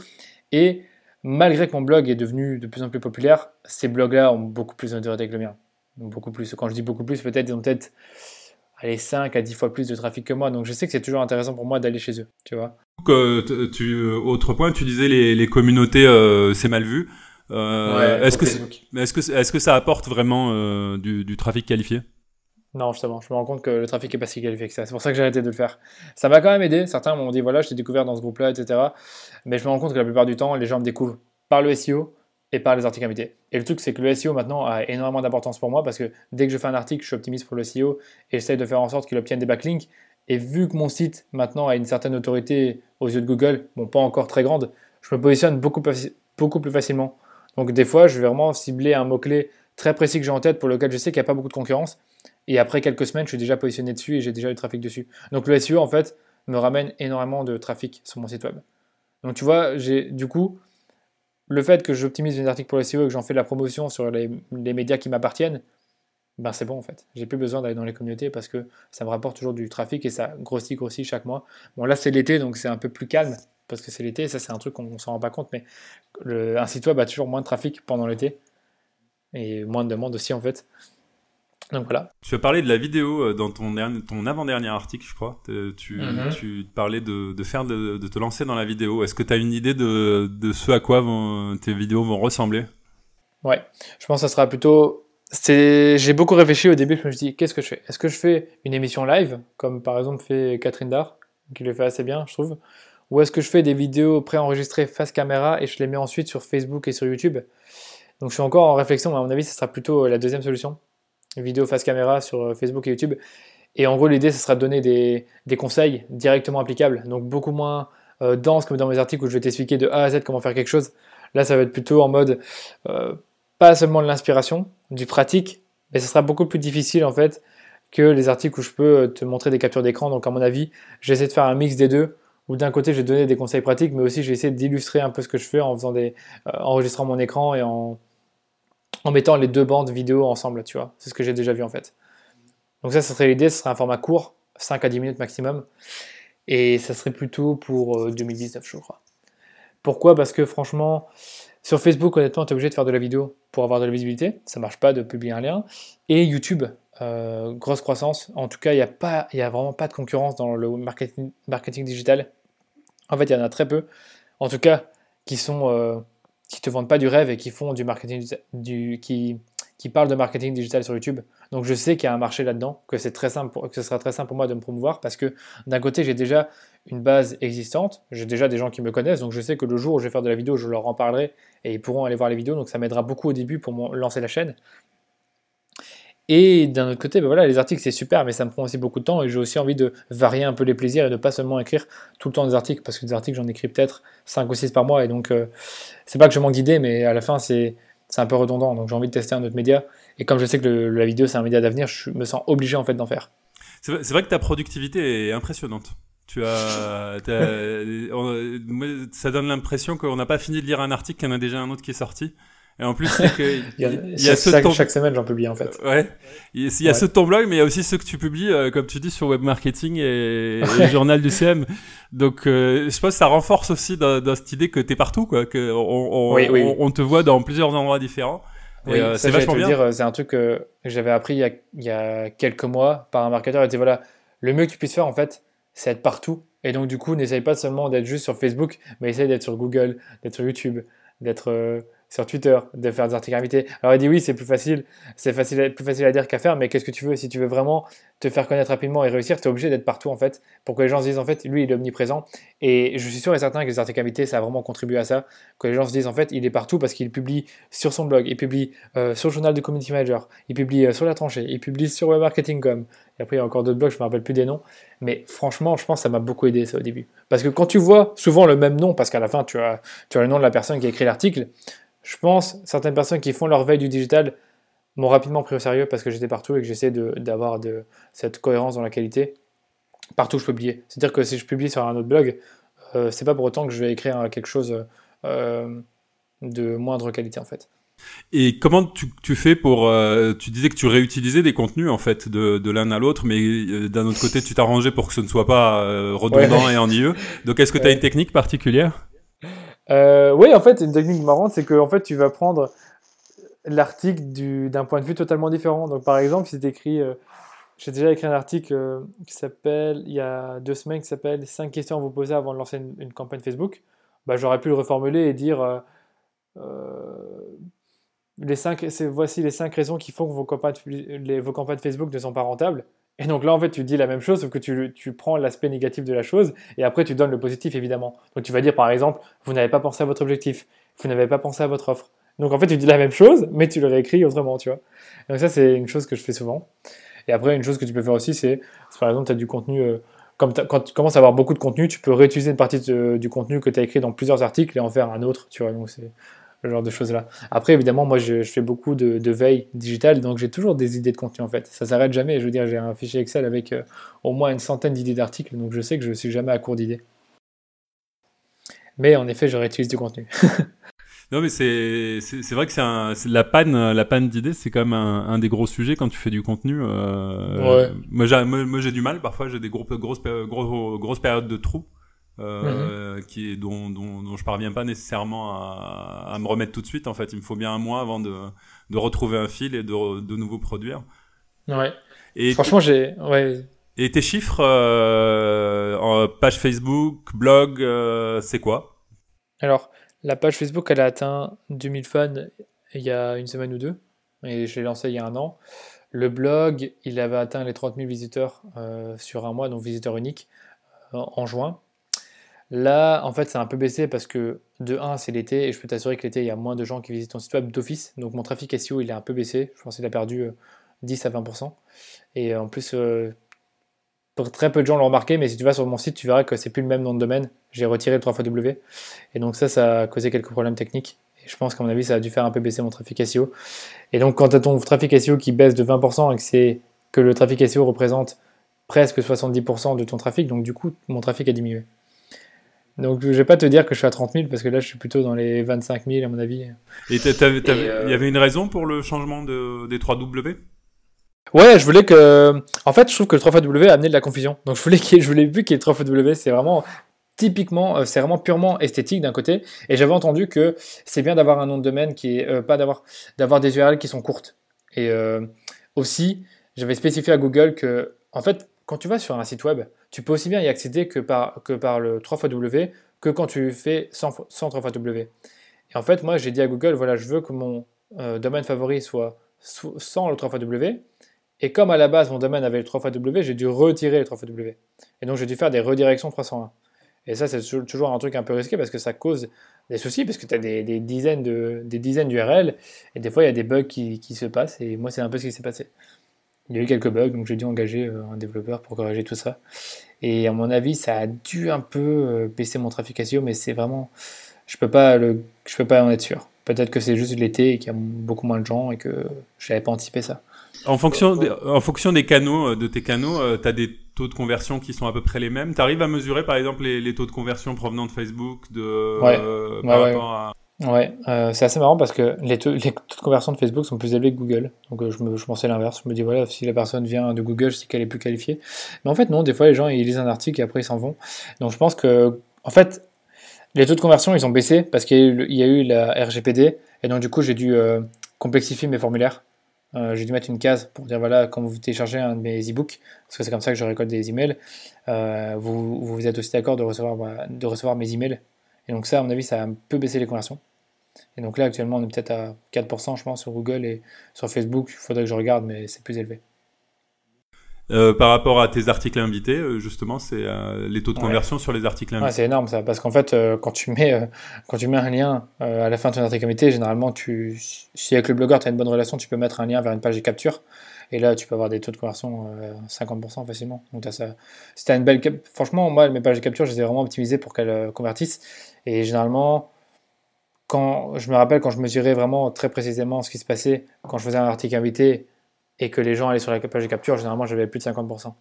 Et malgré que mon blog est devenu de plus en plus populaire, ces blogs-là ont beaucoup plus d'intérêt que le mien. Beaucoup plus. Quand je dis beaucoup plus, peut-être ils ont peut-être allez, 5 à 10 fois plus de trafic que moi. Donc je sais que c'est toujours intéressant pour moi d'aller chez eux, tu vois. Donc, euh, tu, euh, autre point, tu disais les, les communautés, euh, c'est mal vu. Euh, Ouais, est-ce que, est-ce que, est-ce que ça apporte vraiment euh, du, du trafic qualifié? Non, justement, je me rends compte que le trafic est pas si qualifié que ça. C'est pour ça que j'ai arrêté de le faire. Ça m'a quand même aidé. Certains m'ont dit voilà, je t'ai découvert dans ce groupe-là, etc. Mais je me rends compte que la plupart du temps, les gens me découvrent par le SEO et par les articles invités. Et le truc, c'est que le SEO maintenant a énormément d'importance pour moi parce que dès que je fais un article, je suis optimiste pour le SEO et j'essaie de faire en sorte qu'il obtienne des backlinks. Et vu que mon site maintenant a une certaine autorité aux yeux de Google, bon, pas encore très grande, je me positionne beaucoup, plus- facilement. Donc des fois, je vais vraiment cibler un mot-clé très précis que j'ai en tête pour lequel je sais qu'il n'y a pas beaucoup de concurrence. Et après quelques semaines, je suis déjà positionné dessus et j'ai déjà du trafic dessus. Donc le SEO, en fait, me ramène énormément de trafic sur mon site web. Donc tu vois, j'ai du coup, le fait que j'optimise mes articles pour le SEO et que j'en fais de la promotion sur les, médias qui m'appartiennent, ben c'est bon en fait. J'ai plus besoin d'aller dans les communautés parce que ça me rapporte toujours du trafic et ça grossit, grossit chaque mois. Bon là c'est l'été donc c'est un peu plus calme parce que c'est l'été, ça c'est un truc qu'on s'en rend pas compte, mais le- un site web a toujours moins de trafic pendant l'été et moins de demandes aussi en fait. Donc voilà. Tu as parlé de la vidéo euh, dans ton, dernier- ton avant-dernier article, je crois. Euh, Tu, Mhm. tu parlais de, de faire de, de te lancer dans la vidéo. Est-ce que tu as une idée de, de ce à quoi vont- tes vidéos vont ressembler? Ouais, je pense que ça sera plutôt. J'ai beaucoup réfléchi au début, je me suis dit, qu'est-ce que je fais? Est-ce que je fais une émission live, comme par exemple fait Catherine Dard, qui le fait assez bien, je trouve? Ou est-ce que je fais des vidéos préenregistrées face caméra et je les mets ensuite sur Facebook et sur YouTube? Donc je suis encore en réflexion, mais à mon avis, ce sera plutôt la deuxième solution. Vidéo face caméra sur euh, Facebook et YouTube. Et en gros, l'idée, ce sera de donner des, des conseils directement applicables, donc beaucoup moins euh, dense comme dans mes articles où je vais t'expliquer de A à Z comment faire quelque chose. Là, ça va être plutôt en mode euh, pas seulement de l'inspiration, du pratique, mais ce sera beaucoup plus difficile en fait que les articles où je peux te montrer des captures d'écran. Donc à mon avis, j'essaie de faire un mix des deux, où d'un côté te donner des conseils pratiques, mais aussi je vais essayer d'illustrer un peu ce que je fais en faisant des, enregistrant mon écran et en, en mettant les deux bandes vidéo ensemble, tu vois. C'est ce que j'ai déjà vu en fait. Donc ça, ce serait l'idée, ce serait un format court, 5 à 10 minutes maximum, et ça serait plutôt pour euh, 2019, je crois. Pourquoi? Parce que franchement, sur Facebook, honnêtement, tu es obligé de faire de la vidéo pour avoir de la visibilité. Ça marche pas de publier un lien. Et YouTube, euh, grosse croissance. En tout cas, il n'y a, pas- y a vraiment pas de concurrence dans le marketing, marketing digital. En fait, il y en a très peu. En tout cas, qui sont euh, qui te vendent pas du rêve et qui font du marketing du qui parlent de marketing digital sur YouTube. Donc je sais qu'il y a un marché là-dedans, que c'est très simple, que ce sera très simple pour moi de me promouvoir parce que d'un côté j'ai déjà une base existante, j'ai déjà des gens qui me connaissent, donc je sais que le jour où je vais faire de la vidéo, je leur en parlerai et ils pourront aller voir les vidéos, donc ça m'aidera beaucoup au début pour lancer la chaîne. Et d'un autre côté, ben voilà, les articles c'est super, mais ça me prend aussi beaucoup de temps et j'ai aussi envie de varier un peu les plaisirs et de pas seulement écrire tout le temps des articles, parce que des articles j'en écris peut-être 5 ou 6 par mois et donc euh, c'est pas que je manque d'idées, mais à la fin c'est un peu redondant, donc j'ai envie de tester un autre média. Et comme je sais que le- la vidéo c'est un média d'avenir, je me sens obligé en fait d'en faire. C'est vrai, que ta productivité est impressionnante. Tu as, on- ça donne l'impression qu'on n'a pas fini de lire un article, qu'il y en a déjà un autre qui est sorti. Et en plus, c'est que Il y a, il y a ce chaque, semaine j'en publie en fait. Ouais. Il y a, Ouais. ceux de ton blog, mais il y a aussi ceux que tu publies, euh, comme tu dis, sur Web Marketing et, et le journal du CM. Donc, euh, je pense que ça renforce aussi dans, dans cette idée que t'es partout, quoi. Que on, on, Oui, oui, on- oui. on te voit dans plusieurs endroits différents. Oui, euh, ça, c'est vachement te bien. dire, c'est un truc que j'avais appris il y, a, il y a quelques mois par un marketeur. Il disait voilà, le mieux que tu puisses faire en fait, c'est être partout. Et donc du coup, n'essaye pas seulement d'être juste sur Facebook, mais essaye d'être sur Google, d'être sur YouTube, d'être euh, sur Twitter, de faire des articles invités. Alors il dit oui, c'est plus facile, c'est plus facile à dire qu'à faire, mais qu'est-ce que tu veux? Si tu veux vraiment te faire connaître rapidement et réussir, tu es obligé d'être partout en fait, pour que les gens se disent en fait, lui il est omniprésent. Et je suis sûr et certain que les articles invités, ça a vraiment contribué à ça, que les gens se disent en fait, il est partout parce qu'il publie sur son blog, il publie euh, sur le journal de Community Manager, il publie euh, sur la tranchée, il publie sur Web Marketing.com. Et après, il y a encore d'autres blogs, je me rappelle plus des noms. Mais franchement, je pense que ça m'a beaucoup aidé ça au début. Parce que quand tu vois souvent le même nom, parce qu'à la fin, tu as, tu as le nom de la personne qui a écrit l'article, je pense certaines personnes qui font leur veille du digital m'ont rapidement pris au sérieux parce que j'étais partout et que j'essaie d'avoir de, cette cohérence dans la qualité partout où je publiais. C'est-à-dire que si je publie sur un autre blog, euh, c'est pas pour autant que je vais écrire euh, quelque chose euh, de moindre qualité en fait. Et comment tu, tu fais pour... euh, tu disais que tu réutilisais des contenus, en fait, de, de l'un à l'autre, mais euh, d'un autre côté, tu t'arrangeais pour que ce ne soit pas euh, redondant Ouais. et ennuyeux. Donc, est-ce que tu as Ouais. une technique particulière? Euh, oui, en fait, une technique marrante, c'est que en fait, tu vas prendre l'article du- d'un point de vue totalement différent. Donc, par exemple, si tu écris, euh, j'ai déjà écrit un article euh, qui s'appelle, il y a deux semaines, qui s'appelle 5 questions à vous poser avant de lancer une, une campagne Facebook. Bah, j'aurais pu le reformuler et dire euh, euh, les cinq, voici les 5 raisons qui font que vos campagnes, les- vos campagnes Facebook ne sont pas rentables. Et donc là, en fait, tu dis la même chose, sauf que tu, tu prends l'aspect négatif de la chose et après, tu donnes le positif, évidemment. Donc, tu vas dire, par exemple, vous n'avez pas pensé à votre objectif, vous n'avez pas pensé à votre offre. Donc, en fait, tu dis la même chose, mais tu le réécris autrement, tu vois. Donc, ça, c'est une chose que je fais souvent. Et après, une chose que tu peux faire aussi, c'est, par exemple, tu as du contenu, euh, quand tu commences à avoir beaucoup de contenu, tu peux réutiliser une partie du contenu que tu as écrit dans plusieurs articles et en faire un autre, tu vois. Donc, c'est genre de choses-là. Après, évidemment, moi, je, je fais beaucoup de, de veille digitale, donc j'ai toujours des idées de contenu, en fait. Ça s'arrête jamais. Je veux dire, j'ai un fichier Excel avec euh, au moins une centaine d'idées d'articles, donc je sais que je suis jamais à court d'idées. Mais en effet, je réutilise du contenu. Non, mais c'est c'est c'est vrai que c'est un c'est la panne la panne d'idées, c'est quand même un, un des gros sujets quand tu fais du contenu. Euh, Ouais. Moi, j'ai moi, moi, j'ai du mal parfois. J'ai des gros, grosses péri- gros, grosses périodes de trous. Euh, qui est dont, dont, dont je parviens pas nécessairement à, à me remettre tout de suite en fait il me faut bien un mois avant de, de retrouver un fil et de, de nouveau produire Ouais. et, Franchement, j'ai. Ouais. et tes chiffres euh, en page Facebook blog euh, c'est quoi? Alors, la page Facebook, elle a atteint 2000 fans il y a une semaine ou deux, et je l'ai lancé il y a un an. Le blog, il avait atteint les 30 000 visiteurs sur un mois, donc visiteurs uniques, en juin. Là, en fait, c'est un peu baissé parce que de 1, c'est l'été, et je peux t'assurer que l'été, il y a moins de gens qui visitent ton site web d'office. Donc mon trafic SEO, il est un peu baissé. Je pense qu'il a perdu euh, 10 à 20%. Et en plus, euh, très peu de gens l'ont remarqué, mais si tu vas sur mon site, tu verras que c'est plus le même nom de domaine. J'ai retiré le 3 W. Et donc ça, ça a causé quelques problèmes techniques. Et je pense qu'à mon avis, ça a dû faire un peu baisser mon trafic SEO. Et donc quand tu as ton trafic SEO qui baisse de 20% et que le trafic SEO représente presque 70% de ton trafic, donc du coup, mon trafic a diminué. Donc je vais pas te dire que je suis à 30 000 parce que là, je suis plutôt dans les 25 000 à mon avis. et t'avais- il euh, y avait une raison pour le changement de, des 3 W? Ouais, je voulais que. En fait, je trouve que le 3xW a amené de la confusion. Donc, je voulais, qu'il je voulais plus qu'il y ait 3xW. C'est vraiment typiquement, euh, c'est vraiment purement esthétique d'un côté. Et j'avais entendu que c'est bien d'avoir un nom de domaine qui est. euh, pas d'avoir, d'avoir des URL qui sont courtes. Et euh, aussi, j'avais spécifié à Google que, en fait, quand tu vas sur un site web, tu peux aussi bien y accéder que par, que par le 3xW que quand tu fais sans, sans 3xW. Et en fait, moi, j'ai dit à Google, voilà, je veux que mon euh, domaine favori soit sans le 3xW. Et comme à la base mon domaine avait le 3xW, j'ai dû retirer le 3xW. Et donc j'ai dû faire des redirections 301. Et ça, c'est tou- toujours un truc un peu risqué parce que ça cause des soucis, parce que tu as des, des dizaines de, des dizaines d'URL, et des fois il y a des bugs qui, qui se passent, et moi c'est un peu ce qui s'est passé. Il y a eu quelques bugs, donc j'ai dû engager euh, un développeur pour corriger tout ça. Et à mon avis, ça a dû un peu euh, baisser mon trafic SEO, mais c'est vraiment. Je peux pas le, je peux pas en être sûr. Peut-être que c'est juste l'été et qu'il y a beaucoup moins de gens et que je n'avais pas anticipé ça. En fonction, des, en fonction des canaux, euh, de tes canaux, tu as des taux de conversion qui sont à peu près les mêmes. Tu arrives à mesurer, par exemple, les, les taux de conversion provenant de Facebook, de, Ouais. euh, Ouais, par ouais. rapport à... Ouais, euh, c'est assez marrant parce que les taux, de conversion de Facebook sont plus élevés que Google. Donc euh, je, me, pensais l'inverse. Je me dis, voilà, si la personne vient de Google, c'est qu'elle est plus qualifiée. Mais en fait, non, des fois, les gens, ils lisent un article et après, ils s'en vont. Donc je pense que, en fait, les taux de conversion, ils ont baissé parce qu'il y a eu, la RGPD. Et donc, du coup, j'ai dû euh, complexifier mes formulaires. J'ai dû mettre une case pour dire, voilà, quand vous téléchargez un de mes e-books, parce que c'est comme ça que je récolte des emails, euh, vous, vous êtes aussi d'accord de recevoir, de recevoir mes emails. Et donc ça, à mon avis, ça a un peu baissé les conversions. Et donc là, actuellement, on est peut-être à 4%, je pense, sur Google et sur Facebook. Il faudrait que je regarde, mais c'est plus élevé. Euh, par rapport à tes articles invités, euh, justement, c'est euh, les taux de Ouais. conversion sur les articles Ouais, invités. c'est énorme ça, parce qu'en fait, euh, quand, tu mets, quand tu mets un lien à la fin de ton article invité, généralement, tu, si avec le blogueur tu as une bonne relation, tu peux mettre un lien vers une page de capture. Et là, tu peux avoir des taux de conversion euh, 50% facilement. Donc, t'as ça. Si une belle Franchement, moi, mes pages de capture, je les ai vraiment optimisées pour qu'elles convertissent. Et généralement, quand je me rappelle quand je mesurais vraiment très précisément ce qui se passait quand je faisais un article invité et que les gens allaient sur la page de capture, généralement, j'avais plus de 50%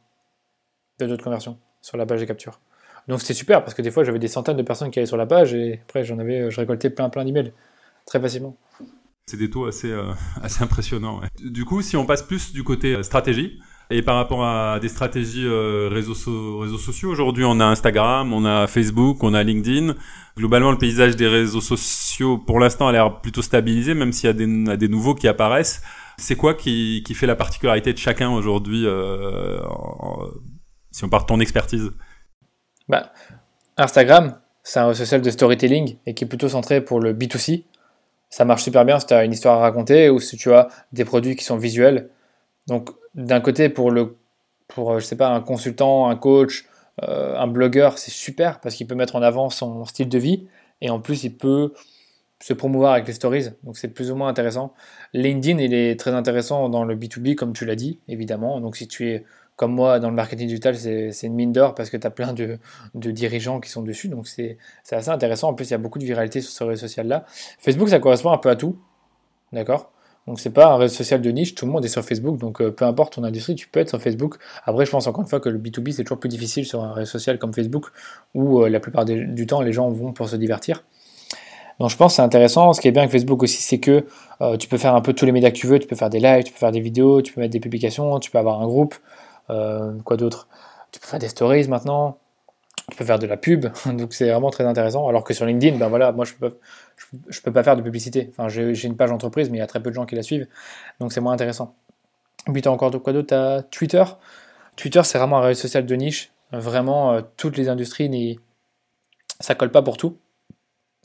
de taux de conversion sur la page de capture. Donc c'était super parce que des fois j'avais des centaines de personnes qui allaient sur la page et après j'en avais, je récoltais plein plein d'emails très facilement. C'est des taux assez, euh, assez impressionnants. Du coup, si on passe plus du côté euh, stratégie, Et par rapport à des stratégies euh, réseaux, réseaux sociaux, aujourd'hui on a Instagram, on a Facebook, on a LinkedIn. Globalement, le paysage des réseaux sociaux, pour l'instant, a l'air plutôt stabilisé, même s'il y a des, nouveaux qui apparaissent. C'est quoi qui, qui fait la particularité de chacun aujourd'hui, euh, si on part de ton expertise? Bah, Instagram, c'est un réseau social de storytelling et qui est plutôt centré pour le B2C. Ça marche super bien si tu as une histoire à raconter ou si tu as des produits qui sont visuels. Donc, d'un côté, pour, le, pour euh, je sais pas, un consultant, un coach, euh, un blogueur, c'est super parce qu'il peut mettre en avant son style de vie et en plus, il peut se promouvoir avec les stories. Donc, c'est plus ou moins intéressant. LinkedIn, il est très intéressant dans le B2B, comme tu l'as dit, évidemment. Donc, si tu es comme moi dans le marketing digital, c'est une mine d'or parce que tu as plein de, de dirigeants qui sont dessus. Donc, c'est c'est assez intéressant. En plus, il y a beaucoup de viralité sur ce réseau social-là. Facebook, ça correspond un peu à tout. D'accord? Donc c'est pas un réseau social de niche, tout le monde est sur Facebook, donc euh, peu importe ton industrie, tu peux être sur Facebook. Après, je pense encore une fois que le B2B c'est toujours plus difficile sur un réseau social comme Facebook, où euh, la plupart du temps les gens vont pour se divertir. Donc je pense que c'est intéressant. Ce qui est bien avec Facebook aussi, c'est que euh, tu peux faire un peu tous les médias que tu veux, tu peux faire des lives, tu peux faire des vidéos, tu peux mettre des publications, tu peux avoir un groupe, quoi d'autre? Tu peux faire des stories maintenant, tu peux faire de la pub, donc c'est vraiment très intéressant. Alors que sur LinkedIn, ben voilà, moi je peux peux pas faire de publicité. J'ai une page entreprise, mais il y a très peu de gens qui la suivent, donc c'est moins intéressant. Puis t'as encore quoi d'autre? Twitter? Twitter, c'est vraiment un réseau social de niche. Vraiment, euh, toutes les industries, ça colle pas pour tout.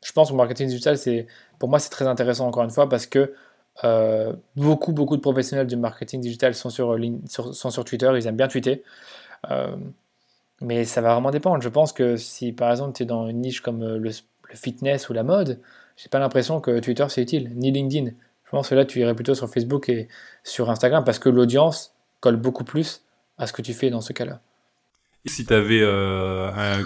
Je pense que marketing digital, pour moi, c'est très intéressant encore une fois parce que euh, beaucoup, beaucoup de professionnels du marketing digital sont sur, sur Twitter, ils aiment bien tweeter. Euh, mais ça va vraiment dépendre. Je pense que si par exemple tu es dans une niche comme euh, le, le fitness ou la mode, j'ai pas l'impression que Twitter c'est utile, ni LinkedIn. Je pense que là tu irais plutôt sur Facebook et sur Instagram parce que l'audience colle beaucoup plus à ce que tu fais dans ce cas-là. Si tu avais un,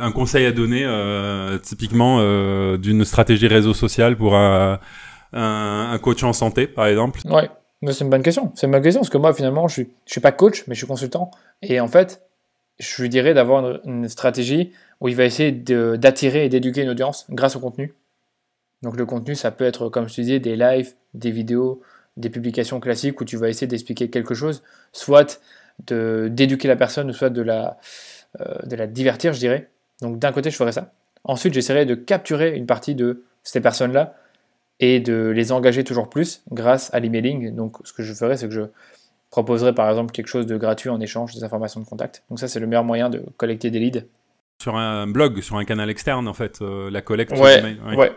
un conseil à donner, euh, typiquement euh, d'une stratégie réseau social pour un, un, un coach en santé, par exemple? Ouais, c'est une bonne question. C'est une bonne question parce que moi finalement je suis, je suis pas coach mais je suis consultant et en fait je lui dirais d'avoir une, stratégie où il va essayer d'attirer et d'éduquer une audience grâce au contenu. Donc le contenu ça peut être comme je te disais des lives, des vidéos, des publications classiques où tu vas essayer d'expliquer quelque chose, soit d'éduquer la personne soit de la euh, de la divertir je dirais. Donc d'un côté je ferais ça. Ensuite j'essaierai de capturer une partie de ces personnes là et de les engager toujours plus grâce à l'emailing. Donc ce que je ferais, c'est que je proposerais par exemple quelque chose de gratuit en échange des informations de contact. Donc ça, c'est le meilleur moyen de collecter des leads. Sur un blog, sur un canal externe, en fait, euh, la collecte. Ouais. Oui. ouais.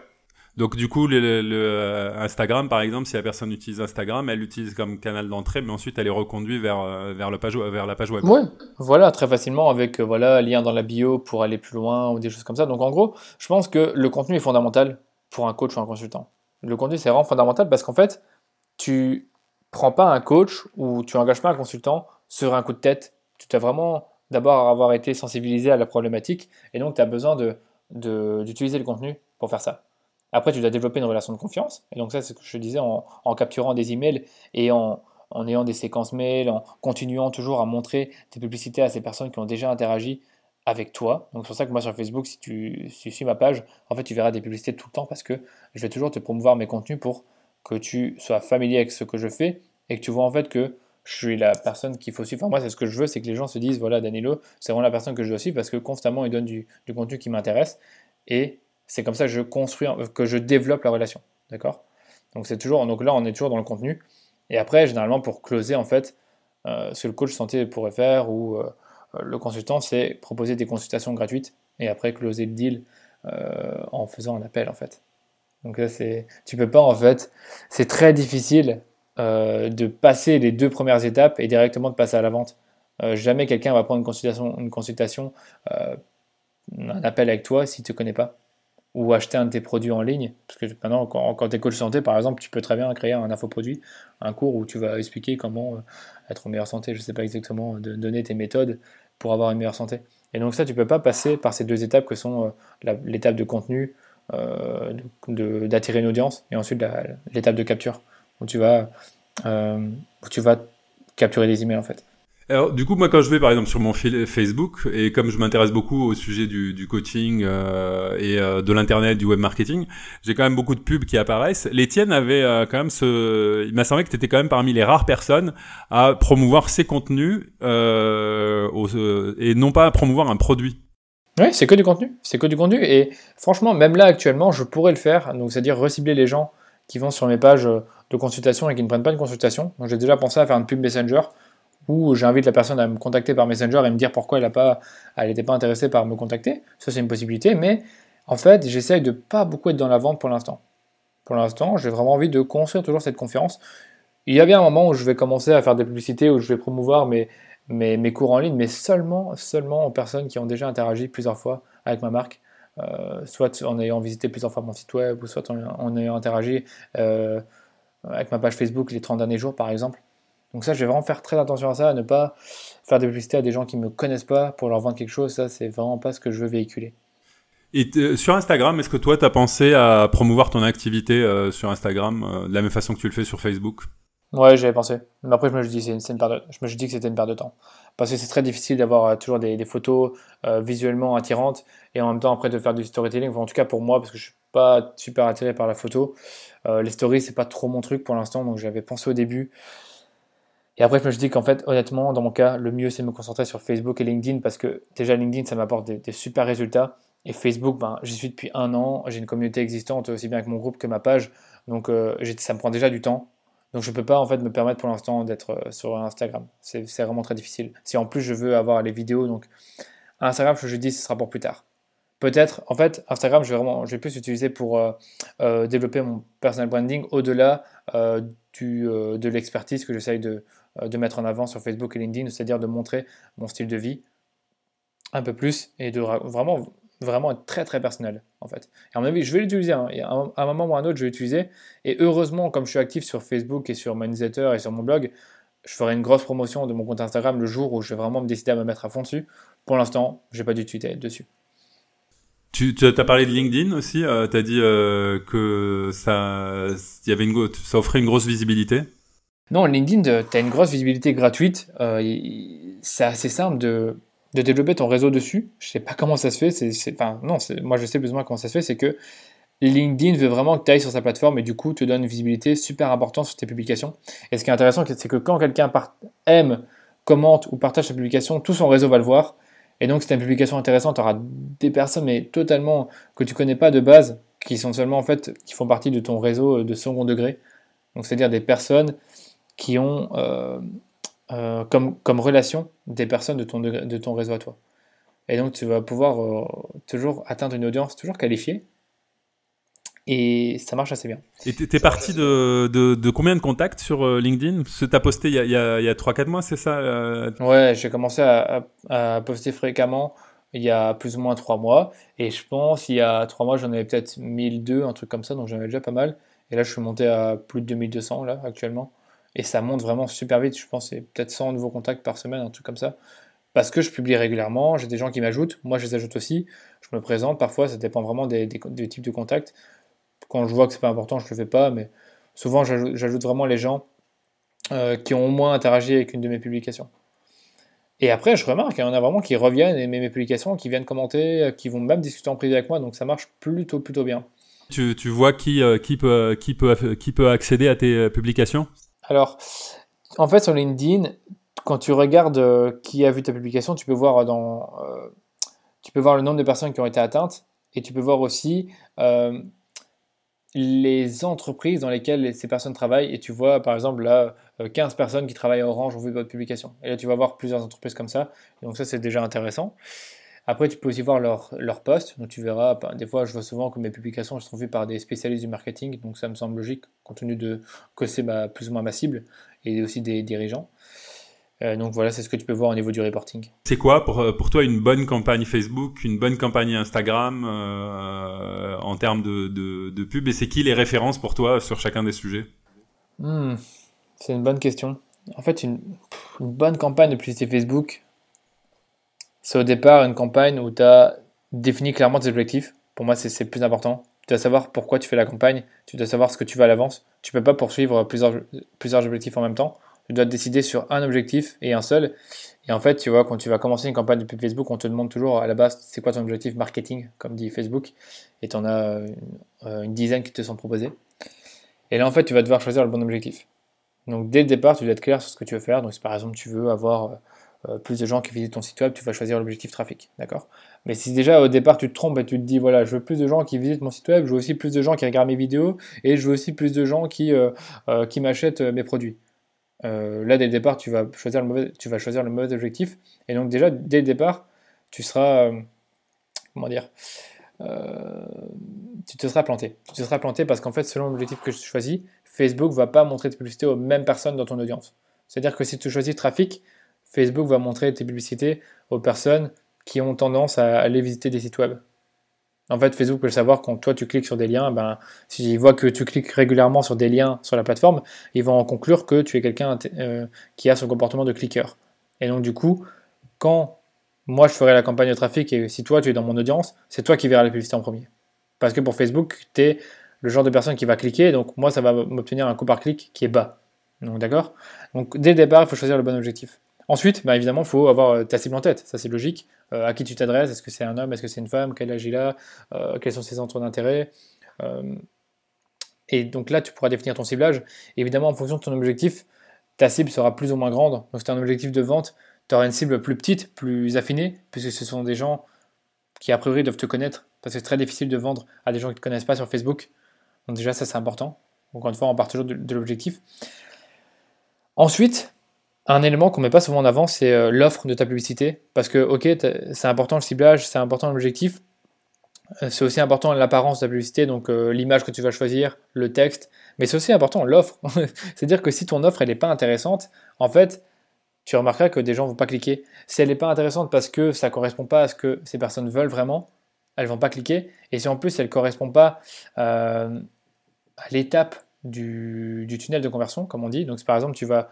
Donc du coup, le, euh, Instagram, par exemple, si la personne utilise Instagram, elle l'utilise comme canal d'entrée, mais ensuite elle est reconduite vers, euh, vers, le page, vers la page web. Ouais, voilà, très facilement avec voilà, lien dans la bio pour aller plus loin ou des choses comme ça. Donc en gros, je pense que le contenu est fondamental pour un coach ou un consultant. Le contenu, c'est vraiment fondamental parce qu'en fait, tu prends pas un coach ou tu engages pas un consultant sur un coup de tête. Tu dois vraiment d'abord avoir été sensibilisé à la problématique et donc tu as besoin de, de- d'utiliser le contenu pour faire ça. Après, tu dois développer une relation de confiance. Et donc ça, c'est ce que je disais en, en capturant des emails et en, en ayant des séquences mails, en continuant toujours à montrer tes publicités à ces personnes qui ont déjà interagi avec toi. Donc c'est pour ça que moi sur Facebook, si tu, si tu suis ma page, en fait tu verras des publicités tout le temps parce que je vais toujours te promouvoir mes contenus pour que tu sois familier avec ce que je fais et que tu vois en fait que je suis la personne qu'il faut suivre. Enfin, moi, c'est ce que je veux, c'est que les gens se disent, voilà, Danilo, c'est vraiment la personne que je dois suivre parce que constamment, il donne du, du contenu qui m'intéresse et c'est comme ça que je construis, que je développe la relation. D'accord? Donc c'est toujours, donc là, on est toujours dans le contenu. Et après, généralement, pour closer, en fait, euh, ce que le coach santé pourrait faire ou euh, le consultant, c'est proposer des consultations gratuites et après closer le deal euh, en faisant un appel, en fait. Donc là, c'est, tu peux pas, en fait, c'est très difficile euh, de passer les deux premières étapes et directement de passer à la vente. Euh, jamais quelqu'un va prendre une consultation, une consultation euh, un appel avec toi s'il ne te connaît pas ou acheter un de tes produits en ligne. Parce que maintenant, quand, tu es coach santé, par exemple, tu peux très bien créer un infoproduit, un cours où tu vas expliquer comment euh, être en meilleure santé. Je ne sais pas exactement, de donner tes méthodes pour avoir une meilleure santé. Et donc ça, tu ne peux pas passer par ces deux étapes que sont euh, l'étape de contenu, euh, d'attirer une audience, et ensuite l'étape de capture, où tu vas, euh, où tu vas capturer des emails en fait. Alors, du coup, moi, quand je vais par exemple sur mon Facebook, et comme je m'intéresse beaucoup au sujet du, coaching euh, et euh, de l'internet, du web marketing, j'ai quand même beaucoup de pubs qui apparaissent. Les tiennes avaient euh, quand même ce. Il m'a semblé que tu étais quand même parmi les rares personnes à promouvoir ces contenus euh, et non pas à promouvoir un produit. Oui, c'est que du contenu. C'est que du contenu. Et franchement, même là, actuellement, je pourrais le faire. Donc, c'est-à-dire recibler les gens qui vont sur mes pages euh, de consultation et qui ne prennent pas de consultation. Donc, j'ai déjà pensé à faire une pub Messenger où j'invite la personne à me contacter par Messenger et me dire pourquoi elle n'était pas intéressée par me contacter. Ça, c'est une possibilité. Mais en fait, j'essaye de pas beaucoup être dans la vente pour l'instant. Pour l'instant, j'ai vraiment envie de construire toujours cette confiance. Il y a bien un moment où je vais commencer à faire des publicités, où je vais promouvoir mes, mes, cours en ligne, mais seulement, seulement aux personnes qui ont déjà interagi plusieurs fois avec ma marque, euh, soit en ayant visité plusieurs fois mon site web, ou soit en, ayant interagi euh, avec ma page Facebook les 30 derniers jours, par exemple. Donc ça, je vais vraiment faire très attention à ça, à ne pas faire des publicités à des gens qui ne me connaissent pas pour leur vendre quelque chose. Ça, c'est vraiment pas ce que je veux véhiculer. Et t- sur Instagram, est-ce que toi, tu as pensé à promouvoir ton activité euh, sur Instagram euh, de la même façon que tu le fais sur Facebook? Ouais, j'avais pensé. Mais après, je me suis dit, que c'était une perte de temps. Parce que c'est très difficile d'avoir euh, toujours des, photos euh, visuellement attirantes et en même temps après de faire du storytelling. En tout cas pour moi, parce que je suis pas super attiré par la photo. Euh, les stories, c'est pas trop mon truc pour l'instant, donc j'avais pensé au début. Et après, je me suis dit qu'en fait, honnêtement, dans mon cas, le mieux c'est de me concentrer sur Facebook et LinkedIn parce que déjà LinkedIn, ça m'apporte des, super résultats. Et Facebook, ben, j'y suis depuis un an, j'ai une communauté existante aussi bien avec mon groupe que ma page, donc ça me prend déjà du temps. Donc je peux pas en fait me permettre pour l'instant d'être euh, sur Instagram. C'est vraiment très difficile. Si en plus je veux avoir les vidéos, donc Instagram, je dis ce sera pour plus tard. Peut-être, en fait, Instagram, je vais vraiment, je vais plus l'utiliser pour euh, euh, développer mon personal branding au-delà de l'expertise que j'essaye de, mettre en avant sur Facebook et LinkedIn, c'est-à-dire de montrer mon style de vie un peu plus et de ra- vraiment, vraiment être très très personnel en fait. Et à mon avis, je vais l'utiliser. hein. À un, moment ou à un autre, je vais l'utiliser. Et heureusement, comme je suis actif sur Facebook et sur ma newsletter et sur mon blog, je ferai une grosse promotion de mon compte Instagram le jour où je vais vraiment me décider à me mettre à fond dessus. Pour l'instant, j'ai pas du tout été dessus. Tu, tu as parlé de LinkedIn aussi. tu as dit euh, que ça, y avait une, ça offrait une grosse visibilité. Non, LinkedIn, tu as une grosse visibilité gratuite. Euh, c'est assez simple de, de développer ton réseau dessus. Je sais pas comment ça se fait. C'est, enfin, non, moi je sais plus ou moins comment ça se fait. C'est que LinkedIn veut vraiment que tu ailles sur sa plateforme et du coup te donne une visibilité super importante sur tes publications. Et ce qui est intéressant, c'est que quand quelqu'un aime, commente ou partage sa publication, tout son réseau va le voir. Et donc, si tu une publication intéressante, tu des personnes, mais totalement que tu connais pas de base, qui sont seulement en fait, qui font partie de ton réseau de second degré. Donc, c'est-à-dire des personnes qui ont euh, euh, comme, comme relation des personnes de ton, degré- de ton réseau à toi. Et donc, tu vas pouvoir euh, toujours atteindre une audience toujours qualifiée. Et ça marche assez bien. Et t'es t'es parti de, de, de combien de contacts sur euh, LinkedIn? Que t'as posté il y a, il y a, il y a 3-4 mois, c'est ça Ouais, j'ai commencé à, à- à poster fréquemment il y a plus ou moins trois mois. Et je pense il y a trois mois, j'en avais peut-être 1002, un truc comme ça, donc j'en avais déjà pas mal. Et là, je suis monté à plus de 2200 là, actuellement. Et ça monte vraiment super vite. Je pense c'est peut-être 100 nouveaux contacts par semaine, un truc comme ça. Parce que je publie régulièrement, j'ai des gens qui m'ajoutent, moi je les ajoute aussi. Je me présente, parfois ça dépend vraiment des, types de contacts. Quand je vois que c'est pas important, je le fais pas, mais souvent j'ajoute vraiment les gens euh, qui ont au moins interagi avec une de mes publications. Et après, je remarque, il y en a vraiment qui reviennent aimer mes publications, qui viennent commenter, euh, qui vont même discuter en privé avec moi, donc ça marche plutôt plutôt bien. tu, vois qui, euh, qui, peut, accéder à tes publications? Alors, en fait, sur LinkedIn, quand tu regardes euh, qui a vu ta publication, tu peux voir dans, euh, tu peux voir le nombre de personnes qui ont été atteintes et tu peux voir aussi euh, les entreprises dans lesquelles ces personnes travaillent. Et tu vois, par exemple, là, euh, 15 personnes qui travaillent à Orange ont vu votre publication. Et là, tu vas voir plusieurs entreprises comme ça. Donc ça, c'est déjà intéressant. Après, tu peux aussi voir leurs leur posts. Donc tu verras, ben, des fois, je vois souvent que mes publications sont vues par des spécialistes du marketing. Donc ça me semble logique, compte tenu de que c'est ma- plus ou moins ma cible et aussi des dirigeants. Euh, donc voilà, c'est ce que tu peux voir au niveau du reporting. C'est quoi pour, euh, pour toi une bonne campagne Facebook, une bonne campagne Instagram euh, en termes de, de, de pub? Et c'est qui les références pour toi sur chacun des sujets? Hmm, c'est une bonne question. En fait, une bonne campagne de publicité Facebook, c'est au départ une campagne où tu as défini clairement tes objectifs. Pour moi, c'est le plus important. Tu dois savoir pourquoi tu fais la campagne, tu dois savoir ce que tu veux à l'avance. Tu peux pas poursuivre plusieurs, plusieurs objectifs en même temps. Tu dois te décider sur un objectif et un seul. Et en fait, tu vois, quand tu vas commencer une campagne de pub Facebook, on te demande toujours à la base, c'est quoi ton objectif marketing, comme dit Facebook? Et tu en as une, une dizaine qui te sont proposés. Et là, en fait, tu vas devoir choisir le bon objectif. Donc, dès le départ, tu dois être clair sur ce que tu veux faire. Donc, si par exemple, tu veux avoir euh, plus de gens qui visitent ton site web, tu vas choisir l'objectif trafic. D'accord? Mais si déjà au départ tu te trompes et tu te dis voilà, je veux plus de gens qui visitent mon site web, je veux aussi plus de gens qui regardent mes vidéos et je veux aussi plus de gens qui, euh, euh, qui m'achètent mes produits. là, dès le départ, tu vas, choisir le mauvais, tu vas choisir le mauvais objectif. Et donc, déjà, dès le départ, tu seras. comment dire Tu te seras planté. Tu te seras planté parce qu'en fait, selon l'objectif que tu choisis, Facebook va pas montrer tes publicités aux mêmes personnes dans ton audience. C'est-à-dire que si tu choisis trafic, Facebook va montrer tes publicités aux personnes qui ont tendance à aller visiter des sites web. En fait, Facebook peut le savoir quand toi tu cliques sur des liens, ben, s'il voit que tu cliques régulièrement sur des liens sur la plateforme, ils vont en conclure que tu es quelqu'un euh, qui a son comportement de cliqueur. Et donc du coup, quand moi je ferai la campagne de trafic et si toi tu es dans mon audience, c'est toi qui verras la publicité en premier. Parce que pour Facebook, tu es le genre de personne qui va cliquer, donc moi ça va m'obtenir un coût par clic qui est bas. Donc d'accord? Donc dès le départ, il faut choisir le bon objectif. Ensuite, bah, évidemment, il faut avoir euh, ta cible en tête, ça c'est logique. Euh, à qui tu t'adresses? Est-ce que c'est un homme? Est-ce que c'est une femme? Quel âge il a? Euh, Quels sont ses centres d'intérêt? Et donc là, tu pourras définir ton ciblage. évidemment, en fonction de ton objectif, ta cible sera plus ou moins grande. Donc si tu as un objectif de vente, tu auras une cible plus petite, plus affinée, puisque ce sont des gens qui a priori doivent te connaître, parce que c'est très difficile de vendre à des gens qui ne te connaissent pas sur Facebook. Donc déjà, ça c'est important. Encore une fois, on part toujours de l'objectif. Ensuite, un élément qu'on met pas souvent en avant, c'est euh, l'offre de ta publicité. Parce que, ok, c'est important le ciblage, c'est important l'objectif. Euh, c'est aussi important l'apparence de ta publicité, donc euh, l'image que tu vas choisir, le texte. Mais c'est aussi important l'offre. C'est-à-dire que si ton offre n'est pas intéressante, en fait, tu remarqueras que des gens vont pas cliquer. Si elle n'est pas intéressante parce que ça correspond pas à ce que ces personnes veulent vraiment, elles vont pas cliquer. Et si en plus elle correspond pas à l'étape du, tunnel de conversion, comme on dit, donc par exemple tu vas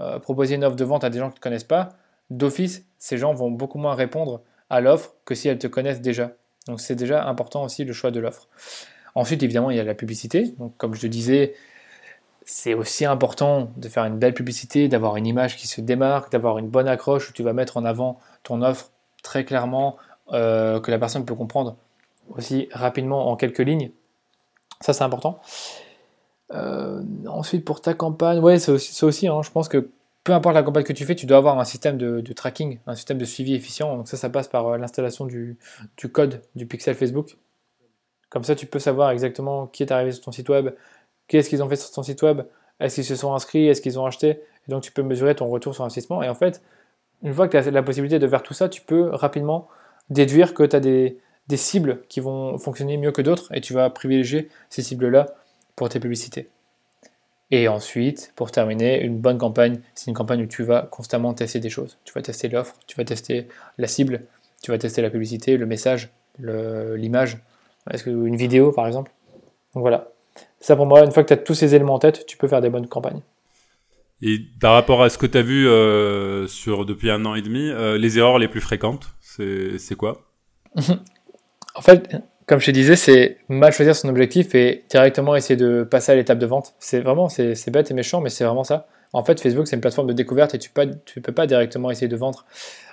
euh, proposer une offre de vente à des gens qui ne te connaissent pas, d'office, ces gens vont beaucoup moins répondre à l'offre que si elles te connaissent déjà. Donc c'est déjà important aussi le choix de l'offre. Ensuite, évidemment, il y a la publicité. Donc comme je te disais, c'est aussi important de faire une belle publicité, d'avoir une image qui se démarque, d'avoir une bonne accroche où tu vas mettre en avant ton offre très clairement, euh, que la personne peut comprendre aussi rapidement en quelques lignes. Ça, c'est important. Euh, ensuite, pour ta campagne, ouais, c'est aussi, aussi hein, je pense que peu importe la campagne que tu fais, tu dois avoir un système de, tracking, un système de suivi efficient. Donc ça, ça passe par euh, l'installation du, code du pixel Facebook. Comme ça, tu peux savoir exactement qui est arrivé sur ton site web, qu'est-ce qu'ils ont fait sur ton site web, est-ce qu'ils se sont inscrits, est-ce qu'ils ont acheté. Et donc, tu peux mesurer ton retour sur investissement. Et en fait, une fois que tu as la possibilité de faire tout ça, tu peux rapidement déduire que tu as des, des cibles qui vont fonctionner mieux que d'autres et tu vas privilégier ces cibles-là pour tes publicités. Et ensuite, pour terminer, une bonne campagne, c'est une campagne où tu vas constamment tester des choses. Tu vas tester l'offre, tu vas tester la cible, tu vas tester la publicité, le message, l'image, est-ce une vidéo par exemple. Donc voilà. Ça pour moi, une fois que tu as tous ces éléments en tête, tu peux faire des bonnes campagnes. Et par rapport à ce que tu as vu euh, sur depuis un an et demi, euh, les erreurs les plus fréquentes, c'est quoi? En fait, comme je te disais, c'est mal choisir son objectif et directement essayer de passer à l'étape de vente. C'est vraiment, c'est bête et méchant, mais c'est vraiment ça. En fait, Facebook, c'est une plateforme de découverte et tu ne tu peux pas directement essayer de vendre.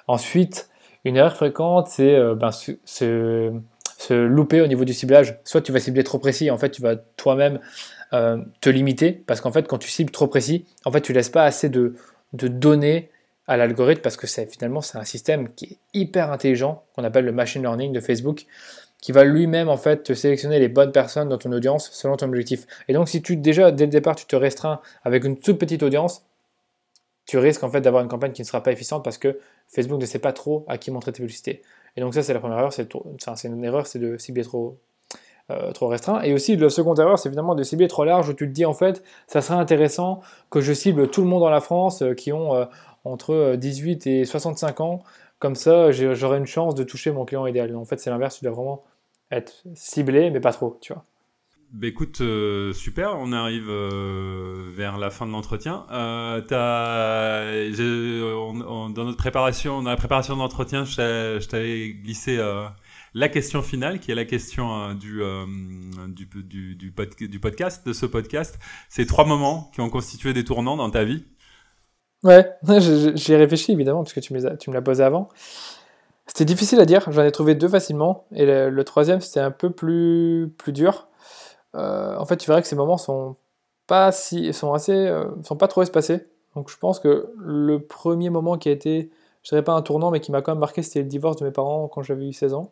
Ensuite, une erreur fréquente, c'est euh, ben, se, louper au niveau du ciblage. Soit tu vas cibler trop précis, en fait, tu vas toi-même euh, te limiter, parce qu'en fait, quand tu cibles trop précis, en fait, tu laisses pas assez de, de données à l'algorithme, parce que finalement, c'est un système qui est hyper intelligent, qu'on appelle le machine learning de Facebook qui va lui-même en fait te sélectionner les bonnes personnes dans ton audience selon ton objectif. Et donc si tu déjà dès le départ tu te restreins avec une toute petite audience, tu risques en fait d'avoir une campagne qui ne sera pas efficiente parce que Facebook ne sait pas trop à qui montrer tes publicités. Et donc ça c'est la première erreur, c'est une erreur, c'est de cibler trop euh, trop restreint. Et aussi, le second erreur, c'est évidemment de cibler trop large, où tu te dis, en fait, ça serait intéressant que je cible tout le monde dans la France euh, qui ont euh, entre 18 et 65 ans. Comme ça, j'aurai une chance de toucher mon client idéal. En fait, c'est l'inverse, tu dois vraiment être ciblé, mais pas trop, tu vois. Bah écoute, euh, super, on arrive euh, vers la fin de l'entretien. Euh, dans notre préparation, dans la préparation de l'entretien, je t'avais glissé la question finale, qui est la question du, du, du, du, podcast, de ce podcast. C'est trois moments qui ont constitué des tournants dans ta vie. Ouais, j'y ai réfléchi évidemment, parce que tu me, tu me l'as posé avant. C'était difficile à dire, j'en ai trouvé deux facilement, et le, troisième c'était un peu plus, plus dur. Euh, en fait, tu verrais que ces moments sont pas si, sont assez, euh, sont pas trop espacés. Donc je pense que le premier moment qui a été, je dirais pas un tournant, mais qui m'a quand même marqué, c'était le divorce de mes parents quand j'avais eu 16 ans.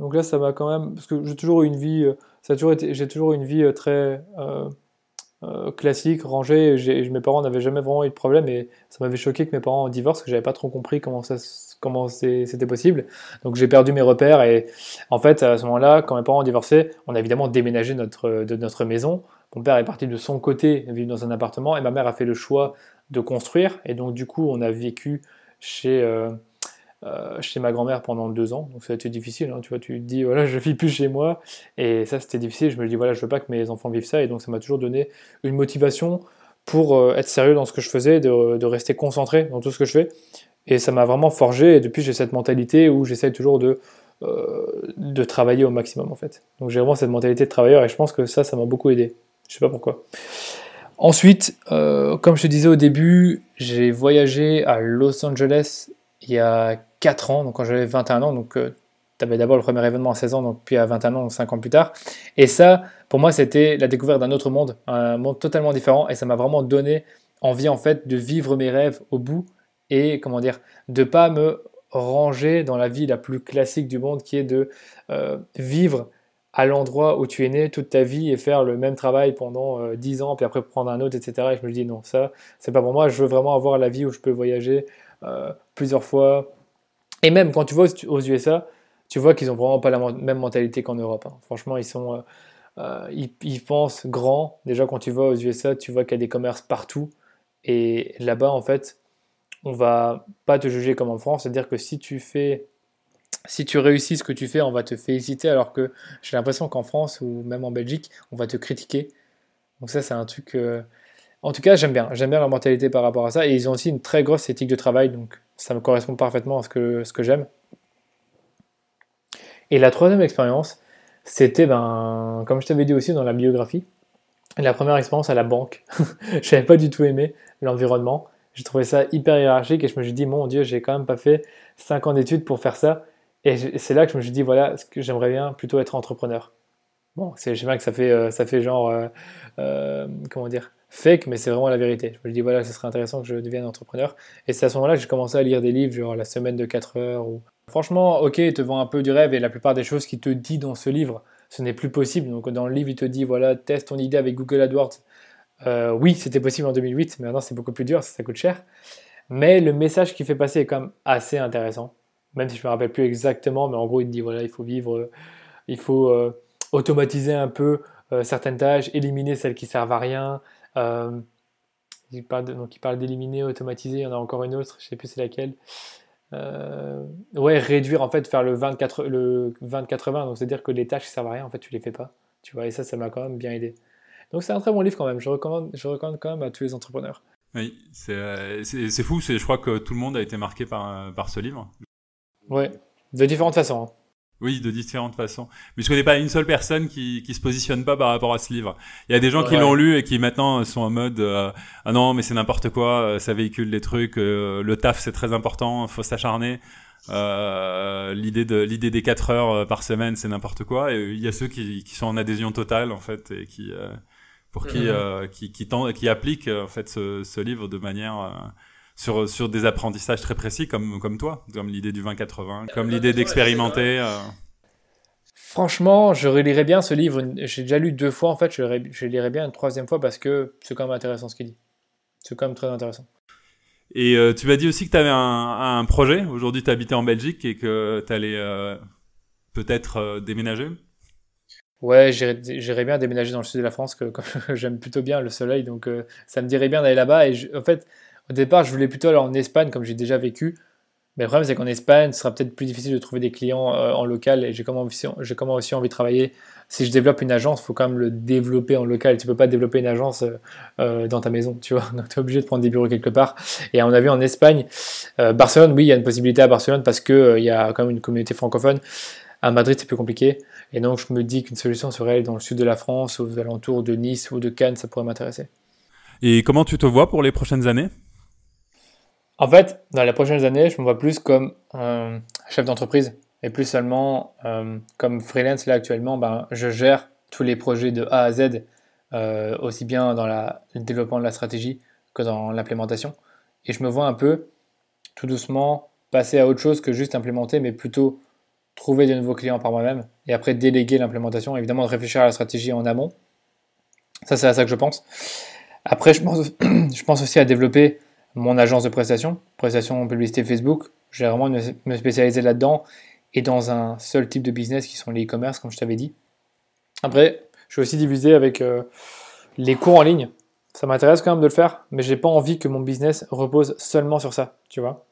Donc là, ça m'a quand même, parce que j'ai toujours eu une vie, ça a toujours été, j'ai toujours eu une vie très euh, classique, rangé. Mes parents n'avaient jamais vraiment eu de problème et ça m'avait choqué que mes parents divorcent, que j'avais pas trop compris comment ça comment c'était possible. Donc j'ai perdu mes repères et en fait à ce moment-là, quand mes parents ont divorcé, on a évidemment déménagé notre, de notre maison. Mon père est parti de son côté vivre dans un appartement et ma mère a fait le choix de construire et donc du coup on a vécu chez euh, euh, chez ma grand-mère pendant deux ans, donc ça a été difficile. Hein, tu vois, tu te dis voilà, je vis plus chez moi, et ça c'était difficile. Je me dis voilà, je veux pas que mes enfants vivent ça, et donc ça m'a toujours donné une motivation pour euh, être sérieux dans ce que je faisais, de, rester concentré dans tout ce que je fais, et ça m'a vraiment forgé. Et depuis j'ai cette mentalité où j'essaie toujours de euh, de travailler au maximum en fait. Donc j'ai vraiment cette mentalité de travailleur, et je pense que ça, ça m'a beaucoup aidé. Je sais pas pourquoi. Ensuite, comme je te disais au début, j'ai voyagé à Los Angeles il y a 4 ans, donc quand j'avais 21 ans, donc euh, tu avais d'abord le premier événement à 16 ans, donc puis à 21 ans, 5 ans plus tard. Et ça, pour moi, c'était la découverte d'un autre monde, un monde totalement différent, et ça m'a vraiment donné envie en fait de vivre mes rêves au bout et comment dire, de pas me ranger dans la vie la plus classique du monde, qui est de euh, vivre à l'endroit où tu es né toute ta vie et faire le même travail pendant 10 euh, ans, puis après prendre un autre, etc. Et je me dis non, ça, c'est pas pour moi. Je veux vraiment avoir la vie où je peux voyager plusieurs fois, et même quand tu vas aux USA, tu vois qu'ils ont vraiment pas la même mentalité qu'en Europe. Hein. Franchement, ils sont, euh, euh, ils, pensent grand. Déjà, quand tu vas aux USA, tu vois qu'il y a des commerces partout. Et là-bas, en fait, on va pas te juger comme en France. C'est-à-dire que si tu fais, si tu réussis ce que tu fais, on va te féliciter. Alors que j'ai l'impression qu'en France ou même en Belgique, on va te critiquer. Donc ça, c'est un truc. Euh, en tout cas, j'aime bien. J'aime bien leur mentalité par rapport à ça. Et ils ont aussi une très grosse éthique de travail. Donc ça me correspond parfaitement à ce que, ce que j'aime. Et la troisième expérience, c'était, ben, comme je t'avais dit aussi dans la biographie, la première expérience à la banque. je n'avais pas du tout aimé l'environnement. J'ai trouvé ça hyper hiérarchique et je me suis dit, mon Dieu, j'ai quand même pas fait 5 ans d'études pour faire ça. Et c'est là que je me suis dit, voilà, ce que j'aimerais bien plutôt être entrepreneur. Bon, je sais bien que ça fait, euh, ça fait genre, euh, euh, comment dire, fake, mais c'est vraiment la vérité. Je me dis, voilà, ce serait intéressant que je devienne entrepreneur. Et c'est à ce moment-là que j'ai commencé à lire des livres, genre La semaine de 4 heures. Ou... Franchement, ok, il te vend un peu du rêve et la plupart des choses qu'il te dit dans ce livre, ce n'est plus possible. Donc dans le livre, il te dit, voilà, teste ton idée avec Google AdWords. Euh, oui, c'était possible en 2008, mais maintenant c'est beaucoup plus dur, ça, coûte cher. Mais le message qu'il fait passer est quand même assez intéressant. Même si je ne me rappelle plus exactement, mais en gros, il dit, voilà, il faut vivre, il faut euh, automatiser un peu euh, certaines tâches, éliminer celles qui servent à rien, euh, il parle donc il parle d'éliminer, automatiser, il y en a encore une autre, je sais plus c'est laquelle. Euh, ouais, réduire en fait, faire le 24 le 20-80, donc c'est-à-dire que les tâches qui servent à rien, en fait, tu les fais pas. Tu vois, et ça, ça m'a quand même bien aidé. Donc c'est un très bon livre quand même, je recommande, je recommande quand même à tous les entrepreneurs. Oui, c'est euh, fou, je crois que tout le monde a été marqué par, par ce livre. Ouais, de différentes façons. Hein. Oui, de différentes façons. Mais je connais pas une seule personne qui qui se positionne pas par rapport à ce livre. Il y a des gens qui l'ont lu et qui maintenant sont en mode euh, ah non mais c'est n'importe quoi, euh, ça véhicule des trucs, euh, le taf c'est très important, faut s'acharner. l'idée de l'idée des 4 heures par semaine c'est n'importe quoi. Et il y a ceux qui qui sont en adhésion totale en fait et qui pour qui mhm. qui qui, qui appliquent en fait ce, ce livre de manière sur, sur des apprentissages très précis comme, comme toi, comme l'idée du 20-80, comme l'idée d'expérimenter. Euh. Franchement, je relirais bien ce livre. J'ai déjà lu deux fois en fait. Je, je lirais bien une troisième fois parce que c'est quand même intéressant ce qu'il dit. C'est quand même très intéressant. Et euh, tu m'as dit aussi que tu avais un, un, projet. Aujourd'hui, tu habitais en Belgique et que tu allais euh, peut-être déménager. Ouais, j'irais bien déménager dans le sud de la France, que, j'aime plutôt bien le soleil, donc ça me dirait bien d'aller là-bas. Et en fait, au départ, je voulais plutôt aller en Espagne, comme j'ai déjà vécu. Mais le problème, c'est qu'en Espagne, ce sera peut-être plus difficile de trouver des clients euh, en local. Et j'ai aussi, comment aussi envie de travailler. Si je développe une agence, il faut quand même le développer en local. Tu peux pas développer une agence euh, euh, dans ta maison, tu vois. Donc, tu es obligé de prendre des bureaux quelque part. Et on a vu en Espagne, Barcelone, oui, il y a une possibilité à Barcelone parce qu'il il y a quand même une communauté francophone. À Madrid, c'est plus compliqué. Et donc, je me dis qu'une solution serait dans le sud de la France, aux alentours de Nice ou de Cannes, ça pourrait m'intéresser. Et comment tu te vois pour les prochaines années? En fait, dans les prochaines années, je me vois plus comme chef d'entreprise et plus seulement euh, comme freelance. Là, actuellement, ben, je gère tous les projets de A à Z, euh, aussi bien dans la, le développement de la stratégie que dans l'implémentation. Et je me vois un peu, tout doucement, passer à autre chose que juste implémenter, mais plutôt trouver de nouveaux clients par moi-même et après déléguer l'implémentation. Évidemment, de réfléchir à la stratégie en amont. Ça, c'est à ça que je pense. Après, je pense, aussi à développer mon agence de prestation, prestation publicité Facebook. J'ai vraiment me spécialiser là-dedans et dans un seul type de business qui sont les e-commerce, comme je t'avais dit. Après, je vais aussi diviser avec euh, les cours en ligne. Ça m'intéresse quand même de le faire, mais j'ai pas envie que mon business repose seulement sur ça, tu vois.